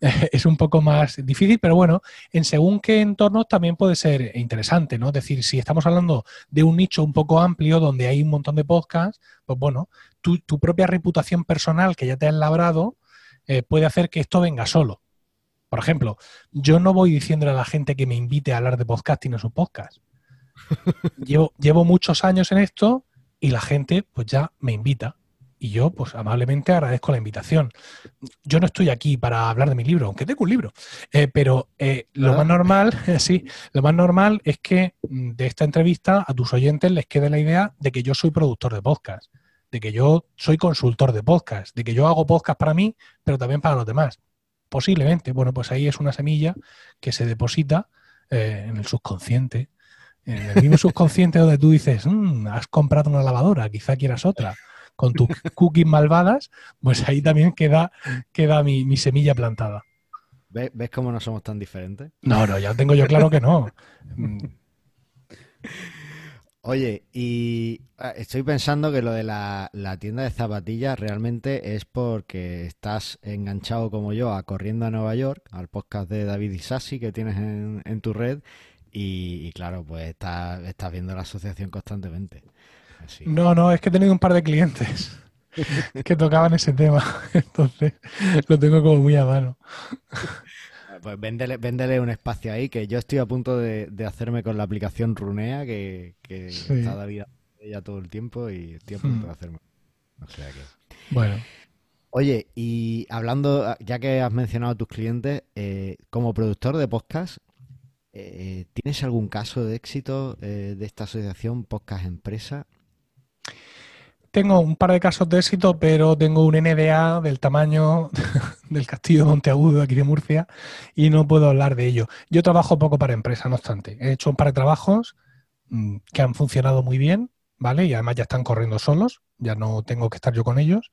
S3: es un poco más difícil, pero bueno, en según qué entornos también puede ser interesante, ¿no? Es decir, si estamos hablando de un nicho un poco amplio donde hay un montón de podcasts, pues bueno, tu, propia reputación personal que ya te has labrado eh, puede hacer que esto venga solo. Por ejemplo, yo no voy diciéndole a la gente que me invite a hablar de podcasting en su podcast. Llevo, llevo muchos años en esto y la gente pues ya me invita y yo, pues amablemente agradezco la invitación. Yo no estoy aquí para hablar de mi libro, aunque tengo un libro, eh, pero eh, lo más normal, sí, lo más normal es que mm, de esta entrevista a tus oyentes les quede la idea de que yo soy productor de podcast, de que yo soy consultor de podcast, de que yo hago podcast para mí, pero también para los demás. Posiblemente, bueno, pues ahí es una semilla que se deposita eh, en el subconsciente, en el mismo subconsciente donde tú dices, mm, has comprado una lavadora, quizá quieras otra con tus cookies malvadas, pues ahí también queda, queda mi, semilla plantada.
S1: ¿Ves, cómo no somos tan diferentes?
S3: No, no, ya tengo yo claro que no.
S1: Oye, y ah, estoy pensando que lo de la, tienda de zapatillas realmente es porque estás enganchado como yo a Corriendo a Nueva York, al podcast de David Isasi que tienes en, tu red, y, claro, pues estás, estás viendo la asociación constantemente.
S3: No, no, es que he tenido un par de clientes que tocaban ese tema. Entonces lo tengo como muy a mano.
S1: Pues véndele, un espacio ahí, que yo estoy a punto de, hacerme con la aplicación Runea, que, que está David ella todo el tiempo y estoy a punto de hmm. hacerme. O sea que.
S3: Bueno.
S1: Oye, y hablando, ya que has mencionado a tus clientes, eh, como productor de podcast, eh, ¿tienes algún caso de éxito eh, de esta asociación Podcast Empresa?
S3: Tengo un par de casos de éxito, pero tengo un NDA del tamaño del castillo de Monteagudo, aquí de Murcia, y no puedo hablar de ello. Yo trabajo poco para empresa, no obstante. He hecho un par de trabajos mm, que han funcionado muy bien, ¿vale? Y además ya están corriendo solos, ya no tengo que estar yo con ellos,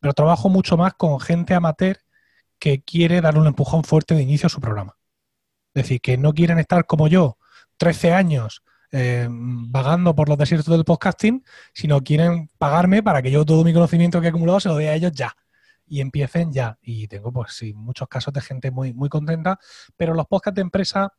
S3: pero trabajo mucho más con gente amateur que quiere darle un empujón fuerte de inicio a su programa. Es decir, que no quieren estar como yo, 13 años, eh, vagando por los desiertos del podcasting, sino quieren pagarme para que yo todo mi conocimiento que he acumulado se lo dé a ellos ya y empiecen ya. Y tengo, pues sí, muchos casos de gente muy, muy contenta, pero los podcasts de empresa,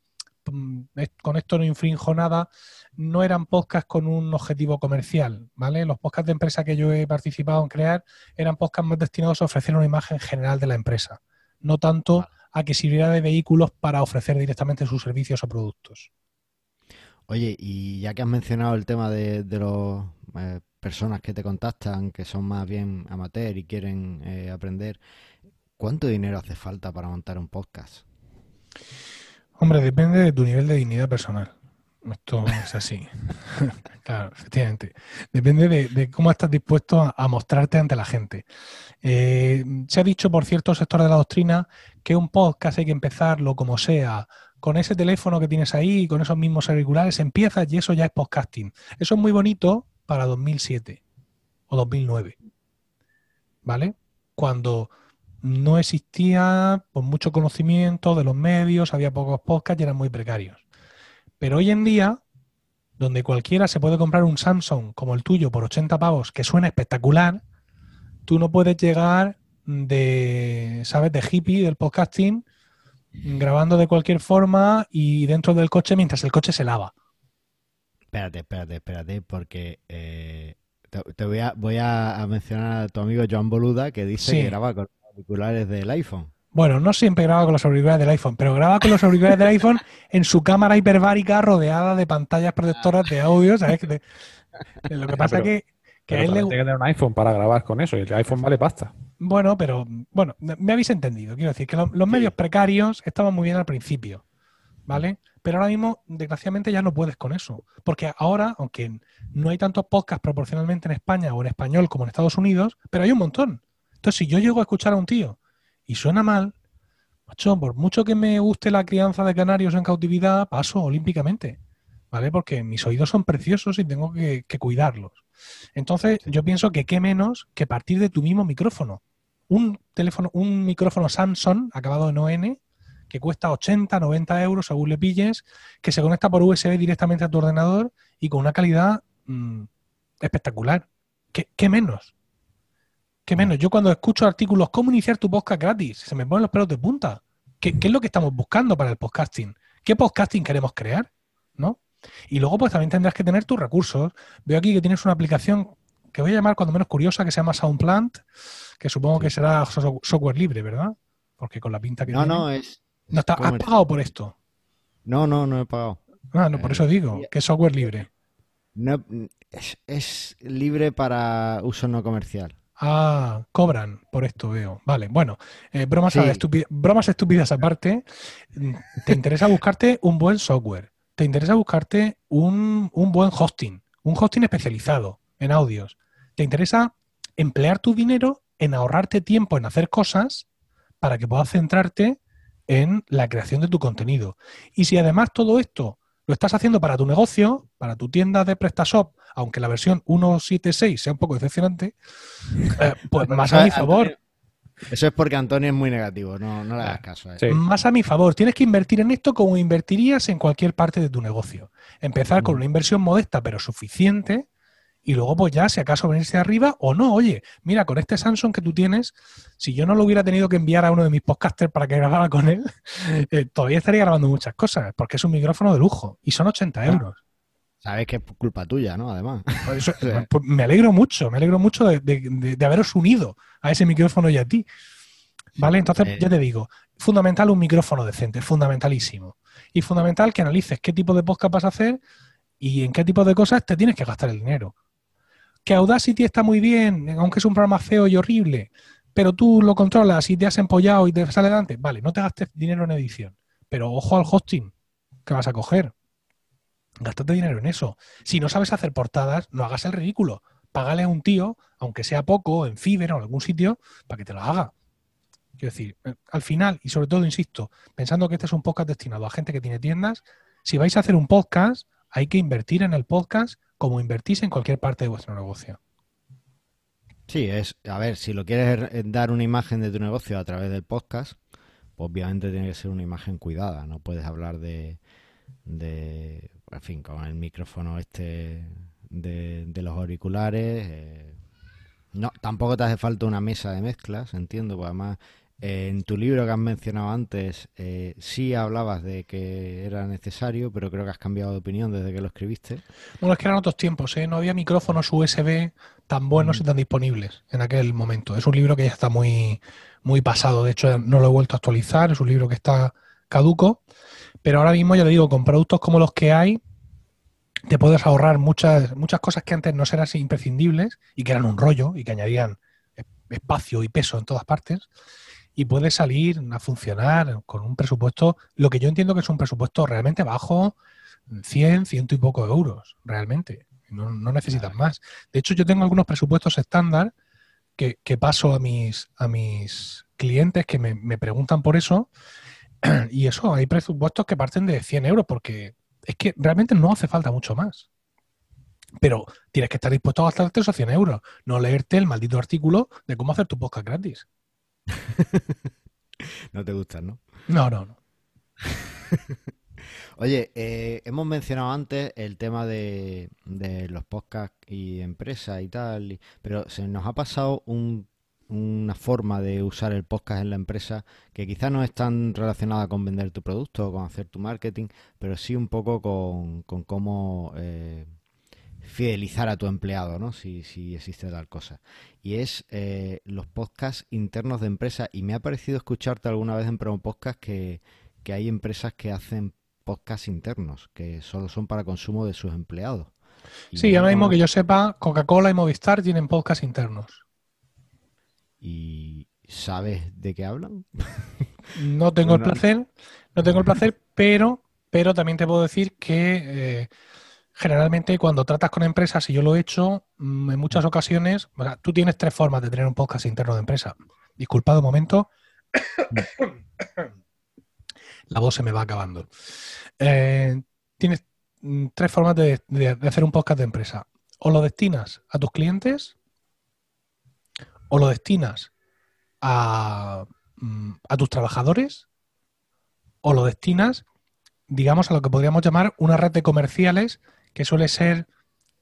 S3: mm, con esto no infrinjo nada, no eran podcasts con un objetivo comercial, ¿vale? Los podcasts de empresa que yo he participado en crear eran podcasts más destinados a ofrecer una imagen general de la empresa, no tanto a que sirviera de vehículos para ofrecer directamente sus servicios o productos.
S1: Oye, y ya que has mencionado el tema de, las eh, personas que te contactan, que son más bien amateur y quieren eh, aprender, ¿cuánto dinero hace falta para montar un podcast?
S3: Hombre, depende de tu nivel de dignidad personal. Esto es así. claro, efectivamente. Depende de, cómo estás dispuesto a, mostrarte ante la gente. Eh, se ha dicho por ciertos sectores de la doctrina que un podcast hay que empezarlo como sea, con ese teléfono que tienes ahí, con esos mismos auriculares, empiezas y eso ya es podcasting. Eso es muy bonito para 2007 o 2009. ¿Vale? Cuando no existía pues, mucho conocimiento de los medios, había pocos podcasts y eran muy precarios. Pero hoy en día, donde cualquiera se puede comprar un Samsung como el tuyo por 80 pavos, que suena espectacular, tú no puedes llegar de, ¿sabes?, de hippie del podcasting grabando de cualquier forma y dentro del coche mientras el coche se lava.
S1: Espérate, espérate, espérate, porque eh, te, voy, a, voy a mencionar a tu amigo Joan Boluda que dice que graba con los auriculares del iPhone.
S3: Bueno, no siempre graba con los auriculares del iPhone, pero graba con los auriculares del iPhone en su cámara hiperbárica rodeada de pantallas protectoras de audio, ¿sabes? Lo que pasa es que,
S2: que él le... que tener un iPhone para grabar con eso y el iPhone vale pasta.
S3: Bueno, pero bueno, me habéis entendido. Quiero decir que los medios precarios estaban muy bien al principio. ¿vale? Pero ahora mismo, desgraciadamente, ya no puedes con eso. Porque ahora, aunque no hay tantos podcasts proporcionalmente en España o en español como en Estados Unidos, pero hay un montón. Entonces, si yo llego a escuchar a un tío y suena mal, macho, por mucho que me guste la crianza de canarios en cautividad, paso olímpicamente. ¿Vale? Porque mis oídos son preciosos y tengo que, cuidarlos. Entonces, yo pienso que qué menos que partir de tu mismo micrófono. Un teléfono, un micrófono Samsung acabado en ON que cuesta 80, 90 euros según le pilles, que se conecta por USB directamente a tu ordenador y con una calidad mm, espectacular. ¿Qué, menos? ¿Qué menos? Yo cuando escucho artículos, ¿cómo iniciar tu podcast gratis? Se me ponen los pelos de punta. ¿Qué, es lo que estamos buscando para el podcasting? ¿Qué podcasting queremos crear? ¿No? Y luego, pues también tendrás que tener tus recursos. Veo aquí que tienes una aplicación que voy a llamar cuando menos curiosa, que se llama SoundPlant, que supongo que será software libre, ¿verdad? Porque con la pinta que
S1: no, No, es,
S3: no está, ¿Has pagado por esto?
S1: No, no, no he pagado.
S3: Ah, no, por eso digo, que es software libre.
S1: No, es, libre para uso no comercial.
S3: Ah, cobran por esto, veo. Vale, bueno, eh, bromas, bromas estúpidas aparte, te interesa buscarte un buen software, te interesa buscarte un, un buen hosting, un hosting especializado en audios, te interesa emplear tu dinero en ahorrarte tiempo en hacer cosas para que puedas centrarte en la creación de tu contenido. Y si además todo esto lo estás haciendo para tu negocio, para tu tienda de PrestaShop, aunque la versión 1.7.6 sea un poco decepcionante, eh, pues más a mi favor.
S1: Eso es porque Antonio es muy negativo, no, le hagas caso. A
S3: Más a mi favor, tienes que invertir en esto como invertirías en cualquier parte de tu negocio. Empezar con mm. una inversión modesta pero suficiente y luego pues ya si acaso venirse arriba o no, oye, mira, con este Samsung que tú tienes, si yo no lo hubiera tenido que enviar a uno de mis podcasters para que grabara con él, eh, todavía estaría grabando muchas cosas, porque es un micrófono de lujo y son 80 ah. euros.
S1: Sabes que es culpa tuya, ¿no? Además.
S3: Pues me alegro mucho, me alegro mucho de, haberos unido a ese micrófono y a ti. ¿Vale? Entonces, eh. ya te digo, fundamental un micrófono decente, fundamentalísimo. Y fundamental que analices qué tipo de podcast vas a hacer y en qué tipo de cosas te tienes que gastar el dinero que Audacity está muy bien, aunque es un programa feo y horrible, pero tú lo controlas y te has empollado y te sale adelante, vale, no te gastes dinero en edición, pero ojo al hosting que vas a coger. Gástate dinero en eso. Si no sabes hacer portadas, no hagas el ridículo. Págale a un tío, aunque sea poco, en Fiverr o en algún sitio, para que te lo haga. Quiero decir, eh, al final, y sobre todo, insisto, pensando que este es un podcast destinado a gente que tiene tiendas, si vais a hacer un podcast, hay que invertir en el podcast como invertís en cualquier parte de vuestro negocio.
S1: Sí, es, a ver, si lo quieres dar una imagen de tu negocio a través del podcast, pues obviamente tiene que ser una imagen cuidada, no puedes hablar de, de en fin, con el micrófono este de, los auriculares. Eh, no, tampoco te hace falta una mesa de mezclas, entiendo, porque además en tu libro que has mencionado antes, eh, sí hablabas de que era necesario, pero creo que has cambiado de opinión desde que lo escribiste.
S3: Bueno, es que eran otros tiempos, ¿eh? no había micrófonos USB tan buenos y mm. tan disponibles en aquel momento. Es un libro que ya está muy, muy pasado, de hecho no lo he vuelto a actualizar, es un libro que está caduco, pero ahora mismo ya le digo, con productos como los que hay, te puedes ahorrar muchas, muchas cosas que antes no eran imprescindibles y que eran un rollo y que añadían espacio y peso en todas partes y puede salir a funcionar con un presupuesto, lo que yo entiendo que es un presupuesto realmente bajo, 100, ciento y poco euros, realmente. No, necesitas más. De hecho, yo tengo algunos presupuestos estándar que, paso a mis, a mis clientes que me, preguntan por eso. Y eso, hay presupuestos que parten de 100 euros porque es que realmente no hace falta mucho más. Pero tienes que estar dispuesto a gastarte esos 100 euros, no leerte el maldito artículo de cómo hacer tu podcast gratis.
S1: no te gustan, ¿no?
S3: No, no, no.
S1: Oye, eh, hemos mencionado antes el tema de, los podcasts y empresas y tal, pero se nos ha pasado una forma de usar el podcast en la empresa que quizás no es tan relacionada con vender tu producto o con hacer tu marketing, pero sí un poco con, cómo eh, fidelizar a tu empleado, ¿no? Si, si existe tal cosa. Y es eh, los podcasts internos de empresa. Y me ha parecido escucharte alguna vez en Promo Podcast que, hay empresas que hacen podcasts internos, que solo son para consumo de sus empleados.
S3: sí, ahora mismo que yo sepa, Coca-Cola y Movistar tienen podcasts internos.
S1: ¿Y sabes de qué hablan?
S3: No tengo el placer, no tengo el placer, pero pero también te puedo decir que eh, generalmente cuando tratas con empresas, y yo lo he hecho, mm, en muchas ocasiones, tú tienes tres formas de tener un podcast interno de empresa. Disculpad un momento. La voz se me va acabando. Eh, tienes mm, tres formas de, hacer un podcast de empresa. O lo destinas a tus clientes, o lo destinas a, mm, a tus trabajadores, o lo destinas, digamos, a lo que podríamos llamar una red de comerciales que suele ser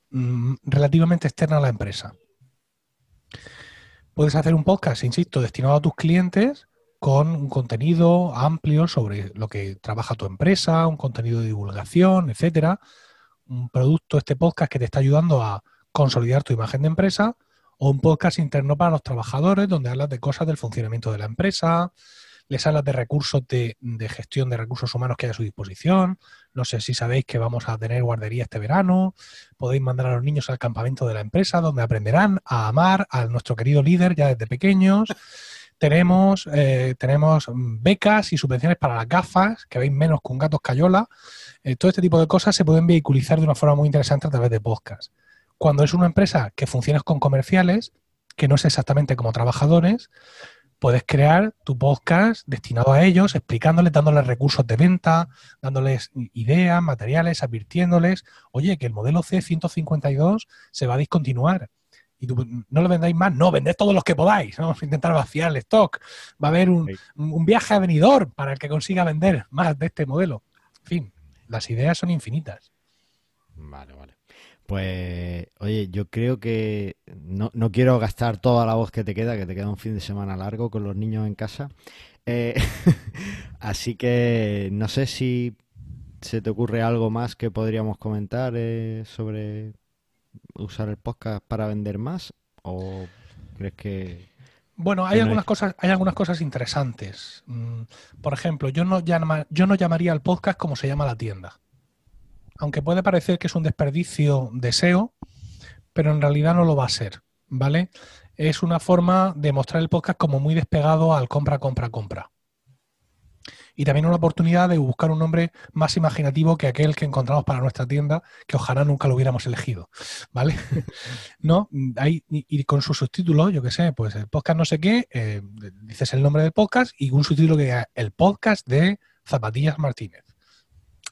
S3: mm, relativamente externa a la empresa. Puedes hacer un podcast, insisto, destinado a tus clientes con un contenido amplio sobre lo que trabaja tu empresa, un contenido de divulgación, etcétera. Un producto, este podcast que te está ayudando a consolidar tu imagen de empresa, o un podcast interno para los trabajadores, donde hablas de cosas del funcionamiento de la empresa, les hablas de recursos de, gestión de recursos humanos que hay a su disposición. No sé si sabéis que vamos a tener guardería este verano. Podéis mandar a los niños al campamento de la empresa, donde aprenderán a amar a nuestro querido líder ya desde pequeños. Tenemos, eh, tenemos becas y subvenciones para las gafas, que veis menos con gatos cayola. Eh, todo este tipo de cosas se pueden vehiculizar de una forma muy interesante a través de podcast. Cuando es una empresa que funciona con comerciales, que no es exactamente como trabajadores, puedes crear tu podcast destinado a ellos, explicándoles, dándoles recursos de venta, dándoles ideas, materiales, advirtiéndoles, oye, que el modelo C152 se va a discontinuar. Y tú, no lo vendáis más, no, vended todos los que podáis, vamos a intentar vaciar el stock. Va a haber un, un viaje a venidor para el que consiga vender más de este modelo. En fin, las ideas son infinitas.
S1: Vale, vale. Pues, oye, yo creo que no, quiero gastar toda la voz que te queda, que te queda un fin de semana largo con los niños en casa. Eh, así que no sé si se te ocurre algo más que podríamos comentar eh, sobre usar el podcast para vender más o crees que
S3: bueno, hay algunas cosas, hay algunas cosas interesantes. Mm, por ejemplo, yo no, yo no llamaría al podcast como se llama la tienda aunque puede parecer que es un desperdicio de SEO, pero en realidad no lo va a ser, ¿vale? Es una forma de mostrar el podcast como muy despegado al compra, compra, compra. Y también una oportunidad de buscar un nombre más imaginativo que aquel que encontramos para nuestra tienda, que ojalá nunca lo hubiéramos elegido, ¿vale? ¿No? y, con su subtítulo, yo qué sé, pues el podcast no sé qué, eh, dices el nombre del podcast y un subtítulo que diga el podcast de Zapatillas Martínez.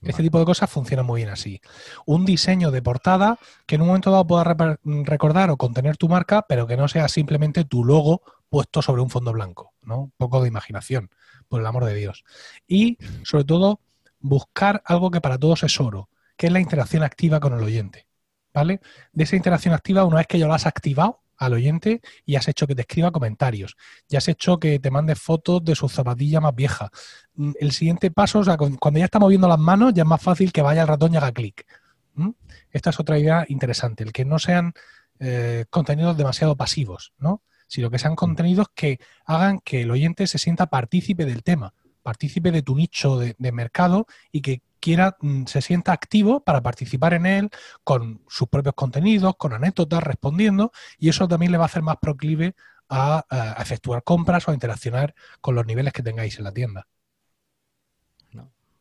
S3: Este tipo de cosas funciona muy bien así. Un diseño de portada que en un momento dado pueda recordar o contener tu marca, pero que no sea simplemente tu logo puesto sobre un fondo blanco, ¿no? Un poco de imaginación, por el amor de Dios. Y, sobre todo, buscar algo que para todos es oro, que es la interacción activa con el oyente, ¿vale? De esa interacción activa, una vez que ya lo has activado, al oyente y has hecho que te escriba comentarios, ya has hecho que te mande fotos de su zapatilla más vieja. Mm, el siguiente paso, o sea, cuando ya está moviendo las manos, ya es más fácil que vaya al ratón y haga clic. Esta es otra idea interesante, el que no sean eh, contenidos demasiado pasivos, ¿no? sino que sean contenidos que hagan que el oyente se sienta partícipe del tema, partícipe de tu nicho de mercado y que quiera, mm, se sienta activo para participar en él con sus propios contenidos, con anécdotas, respondiendo, y eso también le va a hacer más proclive a, efectuar compras o a interaccionar con los niveles que tengáis en la tienda.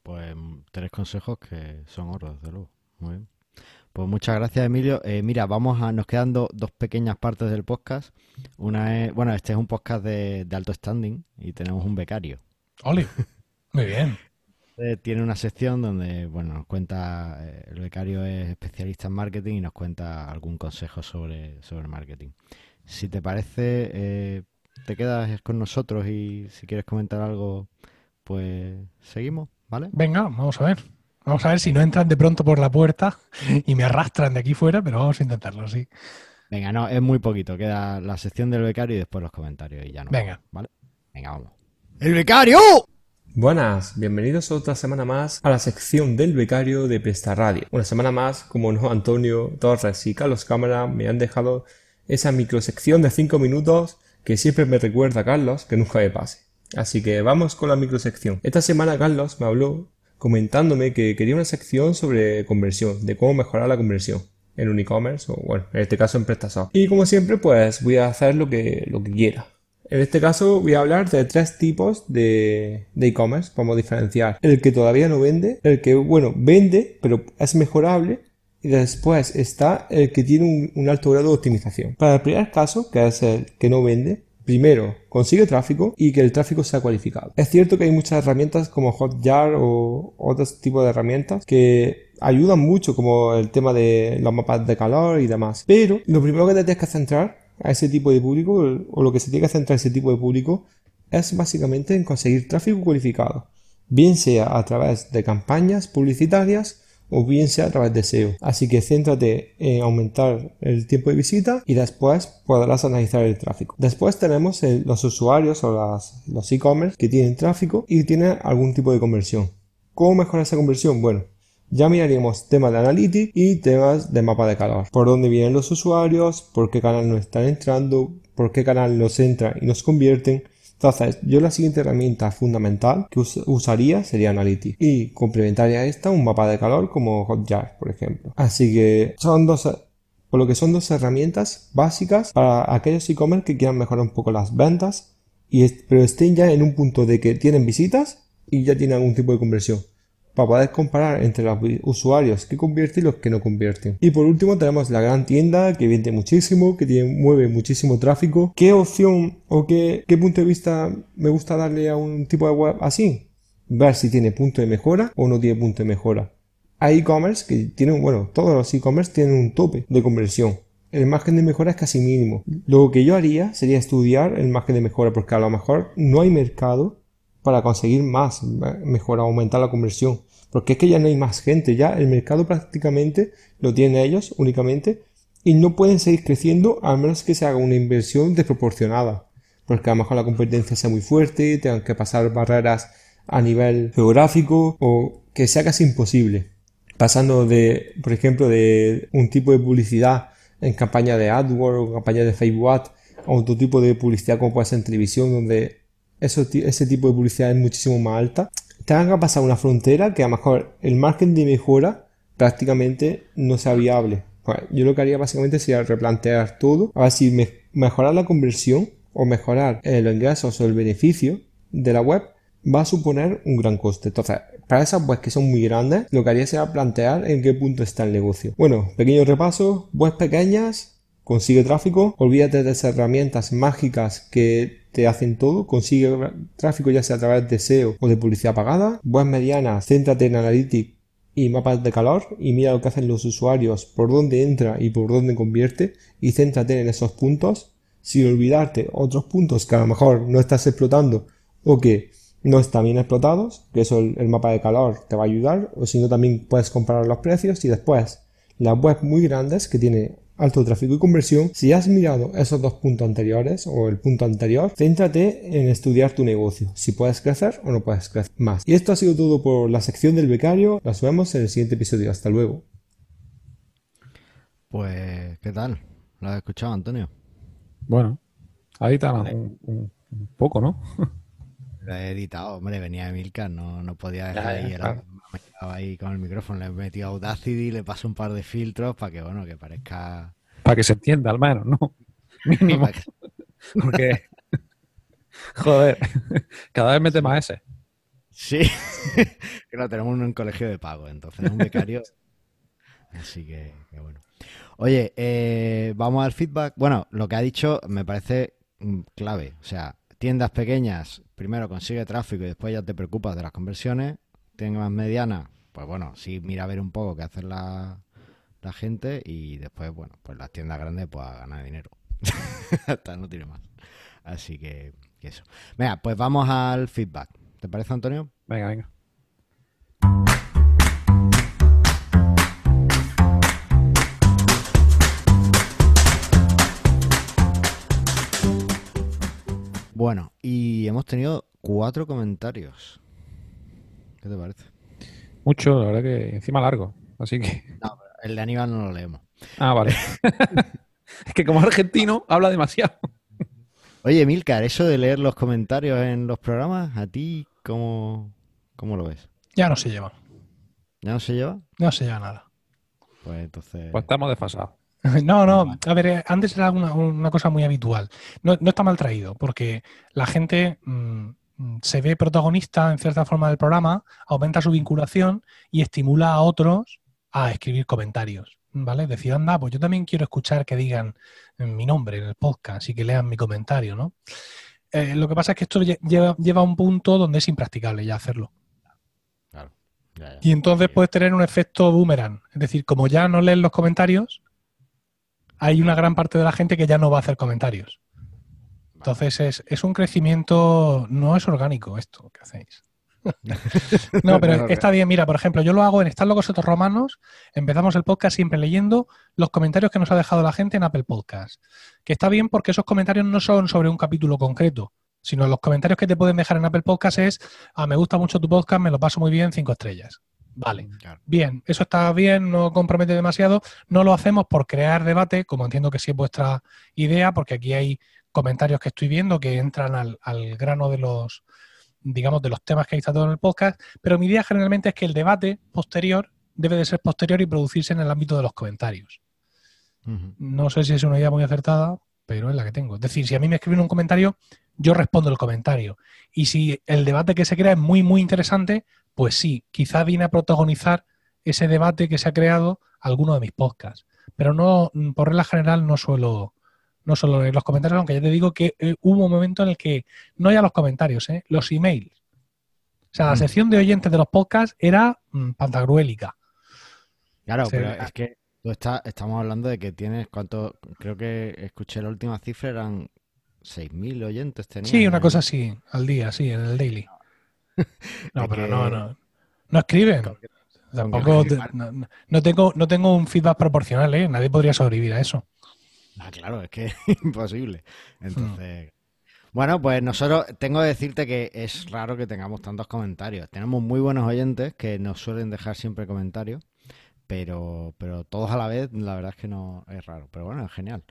S1: pues tres consejos que son oro, desde luego. Muy bien. Pues muchas gracias, Emilio. Eh, mira, vamos a, nos quedan dos pequeñas partes del podcast. Una es, bueno, este es un podcast de alto standing y tenemos un becario.
S3: ¡Ole! Muy bien.
S1: Eh, tiene una sección donde, bueno, nos cuenta, eh, el becario es especialista en marketing y nos cuenta algún consejo sobre, sobre marketing. Si te parece, eh, te quedas con nosotros y si quieres comentar algo, pues seguimos, ¿vale?
S3: Venga, vamos a ver. Vamos a ver si no entran de pronto por la puerta y me arrastran de aquí fuera, pero vamos a intentarlo, sí.
S1: Venga, no, es muy poquito. Queda la sección del becario y después los comentarios y ya no.
S3: Venga.
S1: ¿Vale? Venga, vamos. ¡El becario!
S4: Buenas, bienvenidos otra semana más a la sección del becario de Presta Radio. Una semana más, como no, Antonio Torres y Carlos Cámara me han dejado esa microsección de 5 minutos que siempre me recuerda a Carlos que nunca me pase. Así que vamos con la microsección. Esta semana Carlos me habló comentándome que quería una sección sobre conversión, de cómo mejorar la conversión en un e-commerce o bueno, en este caso en PrestaShop. Y como siempre, pues voy a hacer lo que, lo que quiera. En este caso voy a hablar de tres tipos de e-commerce, podemos diferenciar. El que todavía no vende, el que, bueno, vende, pero es mejorable, y después está el que tiene un, alto grado de optimización. Para el primer caso, que es el que no vende, primero consigue tráfico y que el tráfico sea cualificado. Es cierto que hay muchas herramientas como Hotjar o otros tipos de herramientas que ayudan mucho como el tema de los mapas de calor y demás. Pero lo primero que te tienes que centrar a ese tipo de público o lo que se tiene que centrar ese tipo de público es básicamente en conseguir tráfico cualificado. Bien sea a través de campañas publicitarias o bien sea a través de SEO. Así que céntrate en aumentar el tiempo de visita y después podrás analizar el tráfico. Después tenemos los usuarios o los e-commerce que tienen tráfico y tienen algún tipo de conversión. ¿Cómo mejorar esa conversión? Bueno, ya miraríamos temas de analytics y temas de mapa de calor. Por dónde vienen los usuarios, por qué canal nos están entrando, por qué canal nos entra y nos convierten. Entonces, yo la siguiente herramienta fundamental que usaría sería Analytics y complementaría a esta un mapa de calor como Hotjar, por ejemplo. Así que son dos, por lo que son dos herramientas básicas para aquellos e-commerce que quieran mejorar un poco las ventas, y pero estén ya en un punto de que tienen visitas y ya tienen algún tipo de conversión para poder comparar entre los usuarios que convierten y los que no convierten. Y por último tenemos la gran tienda que vende muchísimo, que mueve muchísimo tráfico. ¿Qué opción o qué, qué punto de vista me gusta darle a un tipo de web así? Ver si tiene punto de mejora o no tiene punto de mejora. Hay e-commerce que tienen, bueno, todos los e-commerce tienen un tope de conversión. El margen de mejora es casi mínimo. Lo que yo haría sería estudiar el margen de mejora porque a lo mejor no hay mercado para conseguir más mejora, aumentar la conversión. Porque es que ya no hay más gente, ya el mercado prácticamente lo tienen ellos únicamente y no pueden seguir creciendo a menos que se haga una inversión desproporcionada. Porque a lo mejor la competencia sea muy fuerte, tengan que pasar barreras a nivel geográfico o que sea casi imposible. Pasando de, por ejemplo, de un tipo de publicidad en campaña de AdWords o campaña de Facebook a otro tipo de publicidad como puede ser en televisión donde ese tipo de publicidad es muchísimo más alta tengan que pasar una frontera que a lo mejor el margen de mejora prácticamente no sea viable. Pues yo lo que haría básicamente sería replantear todo, a ver si mejorar la conversión o mejorar los ingresos o el beneficio de la web va a suponer un gran coste. Entonces, para esas webs que son muy grandes, lo que haría sería plantear en qué punto está el negocio. Bueno, pequeño repaso, webs pequeñas, consigue tráfico, olvídate de esas herramientas mágicas que te hacen todo, consigue tráfico ya sea a través de SEO o de publicidad pagada, webs medianas, céntrate en Analytics y mapas de calor y mira lo que hacen los usuarios, por dónde entra y por dónde convierte y céntrate en esos puntos sin olvidarte otros puntos que a lo mejor no estás explotando o que no están bien explotados, que eso el, el mapa de calor te va a ayudar, o si no también puedes comparar los precios y después las webs muy grandes que tiene alto tráfico y conversión, si has mirado esos dos puntos anteriores o el punto anterior, céntrate en estudiar tu negocio, si puedes crecer o no puedes crecer más. Y esto ha sido todo por la sección del becario. Nos vemos en el siguiente episodio. Hasta luego.
S1: Pues, ¿qué tal? ¿Lo has escuchado, Antonio?
S2: Bueno, ahí está un, poco, ¿no?
S1: Lo he editado, hombre, venía Emilcar, no, no podía dejar ahí, me quedaba ahí con el micrófono, le he metido Audacity, le paso un par de filtros para que, bueno, que parezca...
S2: Para que se entienda al menos, ¿no? Mínimo. Porque, joder, cada vez mete más ese.
S1: Sí, que no, tenemos un, colegio de pago, entonces, un becario. Así que, bueno. Oye, eh, vamos al feedback. Bueno, lo que ha dicho me parece mm, clave. O sea, tiendas pequeñas, primero consigue tráfico y después ya te preocupas de las conversiones tenga más mediana, pues bueno, sí mira a ver un poco qué hace la, la gente y después, bueno, pues las tiendas grandes pues a ganar dinero. Hasta no tiene más. Así que, eso. Venga, pues vamos al feedback. ¿Te parece, Antonio?
S2: Venga, venga.
S1: Bueno, y hemos tenido cuatro comentarios. ¿Qué te parece?
S2: Mucho, la verdad que encima largo. Así que.
S1: No, el de Aníbal no lo leemos.
S2: Ah, vale. es que como argentino habla demasiado.
S1: Oye, Milcar, eso de leer los comentarios en los programas, ¿a ti cómo, cómo lo ves?
S3: Ya no se lleva.
S1: ¿Ya no se lleva?
S3: No se lleva nada.
S1: Pues entonces.
S2: Pues estamos desfasados.
S3: No, no, a ver, eh, antes era una, cosa muy habitual. No, está mal traído, porque la gente mm, se ve protagonista en cierta forma del programa, aumenta su vinculación y estimula a otros a escribir comentarios. ¿Vale? Decir, anda, pues yo también quiero escuchar que digan mi nombre en el podcast y que lean mi comentario, ¿no? Eh, lo que pasa es que esto lleva, lleva a un punto donde es impracticable ya hacerlo. Y entonces puedes tener un efecto boomerang. Es decir, como ya no leen los comentarios, hay una gran parte de la gente que ya no va a hacer comentarios. Entonces es, es un crecimiento, no es orgánico esto que hacéis. no, pero está bien. Mira, por ejemplo, yo lo hago en Están locos otros romanos. Empezamos el podcast siempre leyendo los comentarios que nos ha dejado la gente en Apple Podcast. Que está bien porque esos comentarios no son sobre un capítulo concreto, sino los comentarios que te pueden dejar en Apple Podcast es, ah, me gusta mucho tu podcast, me lo paso muy bien, cinco estrellas. Vale, mm, bien, eso está bien, no compromete demasiado. No lo hacemos por crear debate, como entiendo que sí es vuestra idea, porque aquí hay comentarios que estoy viendo que entran al, al grano de los, digamos, de los temas que hay tratado en el podcast, pero mi idea generalmente es que el debate posterior debe de ser posterior y producirse en el ámbito de los comentarios. No sé si es una idea muy acertada, pero es la que tengo. Es decir, si a mí me escriben un comentario, yo respondo el comentario. Y si el debate que se crea es muy, muy interesante, pues sí, quizá viene a protagonizar ese debate que se ha creado alguno de mis podcasts. Pero no, por regla general, no suelo, no solo en los comentarios, aunque ya te digo que eh, hubo un momento en el que no ya los comentarios, ¿eh? los emails. O sea, la mm. sección de oyentes de los podcasts era mm, pantagruélica.
S1: Claro, pero es que tú estamos hablando de que tienes, ¿cuánto? Creo que escuché la última cifra, eran 6.000 oyentes. Tenías,
S3: sí, una cosa así, al día, sí, en el daily. No, pero no, no. No escriben. Tampoco, no, tengo, no tengo un feedback proporcional, ¿eh? Nadie podría sobrevivir a eso.
S1: Ah, claro, es que es imposible. Entonces, bueno, pues nosotros tengo que decirte que es raro que tengamos tantos comentarios. Tenemos muy buenos oyentes que nos suelen dejar siempre comentarios, pero, pero todos a la vez, la verdad es que no es raro. Pero bueno, es genial.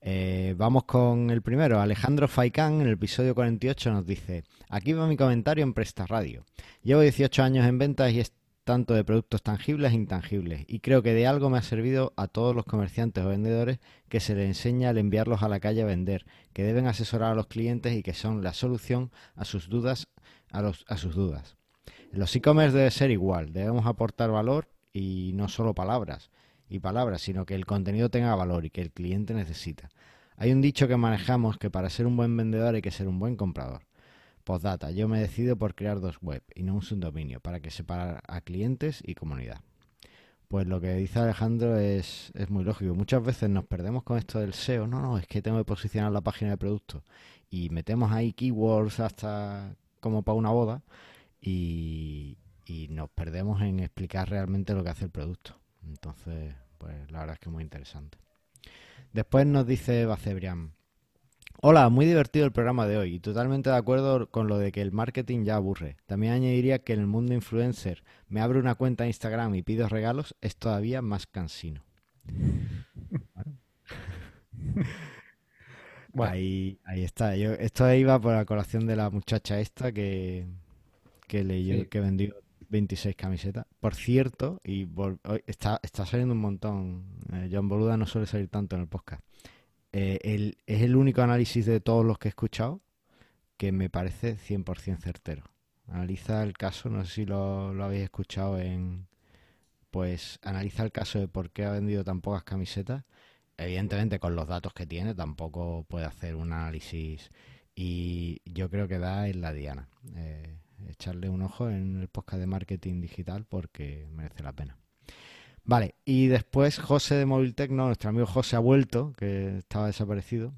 S1: Eh, vamos con el primero. Alejandro Faicán, en el episodio 48, nos dice: Aquí va mi comentario en Presta Radio. Llevo 18 años en ventas y tanto de productos tangibles e intangibles, y creo que de algo me ha servido a todos los comerciantes o vendedores que se les enseña al enviarlos a la calle a vender, que deben asesorar a los clientes y que son la solución a sus dudas, a, los, sus dudas. Los e-commerce debe ser igual, debemos aportar valor y no solo palabras y palabras, sino que el contenido tenga valor y que el cliente necesita. Hay un dicho que manejamos que para ser un buen vendedor hay que ser un buen comprador. Postdata, yo me decido por crear dos web y no un subdominio para que separa a clientes y comunidad. Pues lo que dice Alejandro es, es, muy lógico. Muchas veces nos perdemos con esto del SEO. No, no, es que tengo que posicionar la página de producto. Y metemos ahí keywords hasta como para una boda y, y nos perdemos en explicar realmente lo que hace el producto. Entonces, pues la verdad es que es muy interesante. Después nos dice Bacebrián, Hola, muy divertido el programa de hoy y totalmente de acuerdo con lo de que el marketing ya aburre. También añadiría que en el mundo influencer me abro una cuenta de Instagram y pido regalos es todavía más cansino. Ahí, ahí está. Yo, esto iba por la colación de la muchacha esta que, que leyó, que vendió 26 camisetas. Por cierto, y está, está saliendo un montón. Eh, John Boluda no suele salir tanto en el podcast. Eh, es el único análisis de todos los que he escuchado que me parece 100% certero. Analiza el caso, no sé si lo, habéis escuchado en... Pues analiza el caso de por qué ha vendido tan pocas camisetas. Evidentemente con los datos que tiene tampoco puede hacer un análisis y yo creo que da en la diana. Eh, echarle un ojo en el podcast de marketing digital porque merece la pena. Vale, y después José de Móvil Tecno, nuestro amigo José ha vuelto, que estaba desaparecido,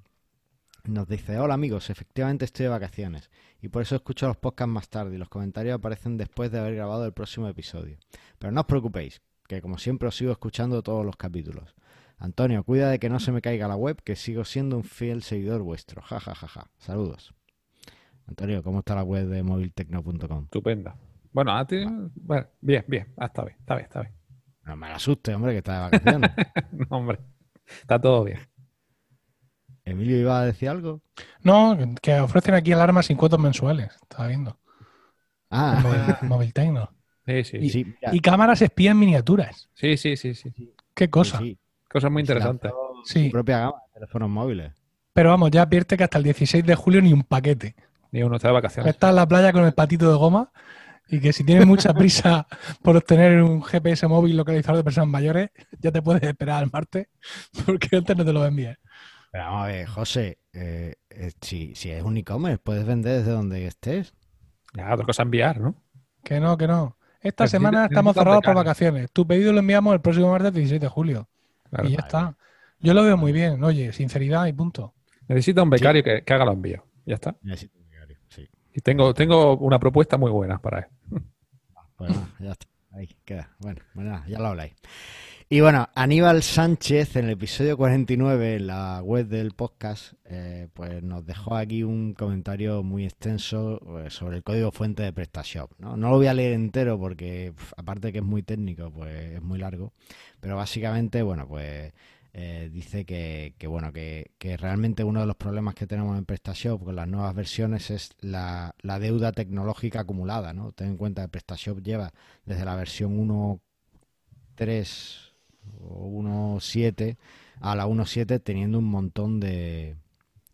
S1: nos dice, hola amigos, efectivamente estoy de vacaciones y por eso escucho los podcasts más tarde y los comentarios aparecen después de haber grabado el próximo episodio. Pero no os preocupéis, que como siempre os sigo escuchando todos los capítulos. Antonio, cuida de que no se me caiga la web, que sigo siendo un fiel seguidor vuestro. Ja, ja, ja, ja. Saludos. Antonio, ¿cómo está la web de moviltecno.com?
S2: Estupenda. Bueno, a ti, bueno, bien, bien, está bien, está bien, está bien.
S1: No me asuste, hombre, que está de vacaciones.
S2: no, hombre, está todo bien.
S1: ¿Emilio iba a decir algo?
S3: No, que ofrecen aquí alarmas sin cuotas mensuales. Estaba viendo. Ah. Móvil, Tecno.
S2: Sí, sí.
S3: Y, cámaras espías miniaturas.
S2: Sí, sí, sí, sí.
S3: Qué cosa. Sí,
S2: Cosas muy interesantes.
S3: Sí.
S1: Su propia gama de teléfonos móviles.
S3: Pero vamos, ya advierte que hasta el 16 de julio ni un paquete.
S2: Ni uno está de vacaciones.
S3: Está en la playa con el patito de goma y que si tienes mucha prisa por obtener un GPS móvil localizador de personas mayores, ya te puedes esperar al martes porque antes no te lo envíes.
S1: Pero vamos a ver, José, eh, eh, si, si es un e-commerce, puedes vender desde donde estés.
S2: Ya, otra cosa enviar, ¿no?
S3: Que no, que no. Esta
S2: Pero
S3: semana estamos cerrados por vacaciones. Tu pedido lo enviamos el próximo martes 16 de julio.
S2: Claro.
S3: y ya está. Yo lo veo muy bien. Oye, sinceridad y punto.
S2: Necesita un becario que, que haga los envíos. Ya está.
S1: Necesito.
S2: Y tengo, tengo una propuesta muy buena para él.
S1: Pues nada, ya está. Ahí queda. Bueno, pues nada, ya lo habláis. Y bueno, Aníbal Sánchez en el episodio 49 en la web del podcast, eh, pues nos dejó aquí un comentario muy extenso eh, sobre el código fuente de PrestaShop. ¿no? no lo voy a leer entero porque aparte de que es muy técnico, pues es muy largo. Pero básicamente, bueno, pues eh, dice que, bueno, que, que realmente uno de los problemas que tenemos en PrestaShop con las nuevas versiones es la, la deuda tecnológica acumulada, ¿no? Ten en cuenta que PrestaShop lleva desde la versión 1.3 o 1.7 a la 1.7 teniendo un montón de,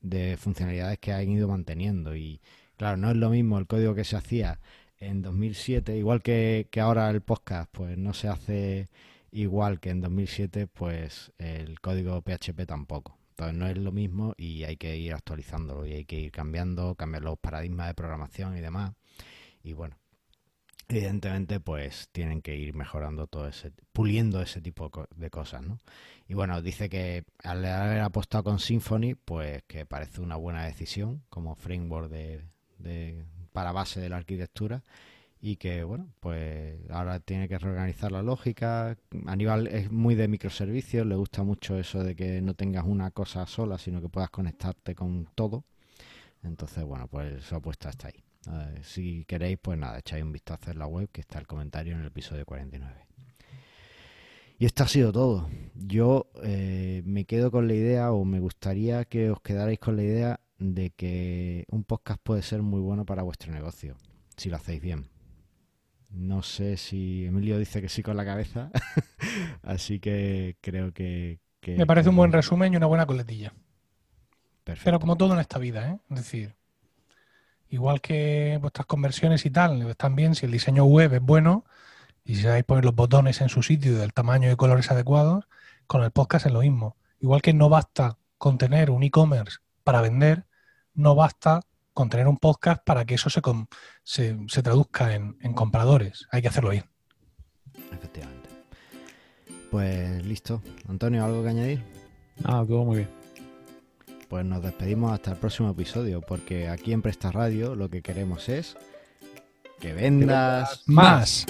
S1: de funcionalidades que han ido manteniendo y claro, no es lo mismo el código que se hacía en 2007, igual que, que ahora el podcast, pues no se hace igual que en 2007, pues el código PHP tampoco. Entonces no es lo mismo y hay que ir actualizándolo y hay que ir cambiando, cambiar los paradigmas de programación y demás. Y bueno, evidentemente pues tienen que ir mejorando todo ese, puliendo ese tipo de co- de cosas, ¿no? Y bueno, dice que al haber apostado con Symfony, pues que parece una buena decisión como framework de- para base de la arquitectura y que bueno, pues ahora tiene que reorganizar la lógica. Aníbal es muy de microservicios, le gusta mucho eso de que no tengas una cosa sola, sino que puedas conectarte con todo. Entonces, bueno, pues su apuesta está ahí. Si queréis, pues nada, echáis un vistazo en la web, que está el comentario en el episodio 49. Y esto ha sido todo. Yo eh, me quedo con la idea, o me gustaría que os quedarais con la idea de que un podcast puede ser muy bueno para vuestro negocio, si lo hacéis bien. No sé si Emilio dice que sí con la cabeza, así que creo que... que-
S3: Me parece un buen
S1: es
S3: resumen y una buena coletilla.
S1: Perfecto.
S3: Pero como todo en esta vida, ¿eh? Es decir, igual que vuestras conversiones y tal están bien si el diseño web es bueno y si sabéis poner los botones en su sitio y del tamaño y colores adecuados, con el podcast es lo mismo. Igual que no basta con tener un e-commerce para vender, no basta con tener un podcast para que eso se, com- se, se traduzca en, en compradores. Hay que hacerlo bien.
S1: Efectivamente. Pues listo. Antonio, ¿algo que añadir?
S2: Ah, todo muy bien.
S1: Pues nos despedimos hasta el próximo episodio, porque aquí en Presta Radio lo que queremos es que vendas
S3: Más.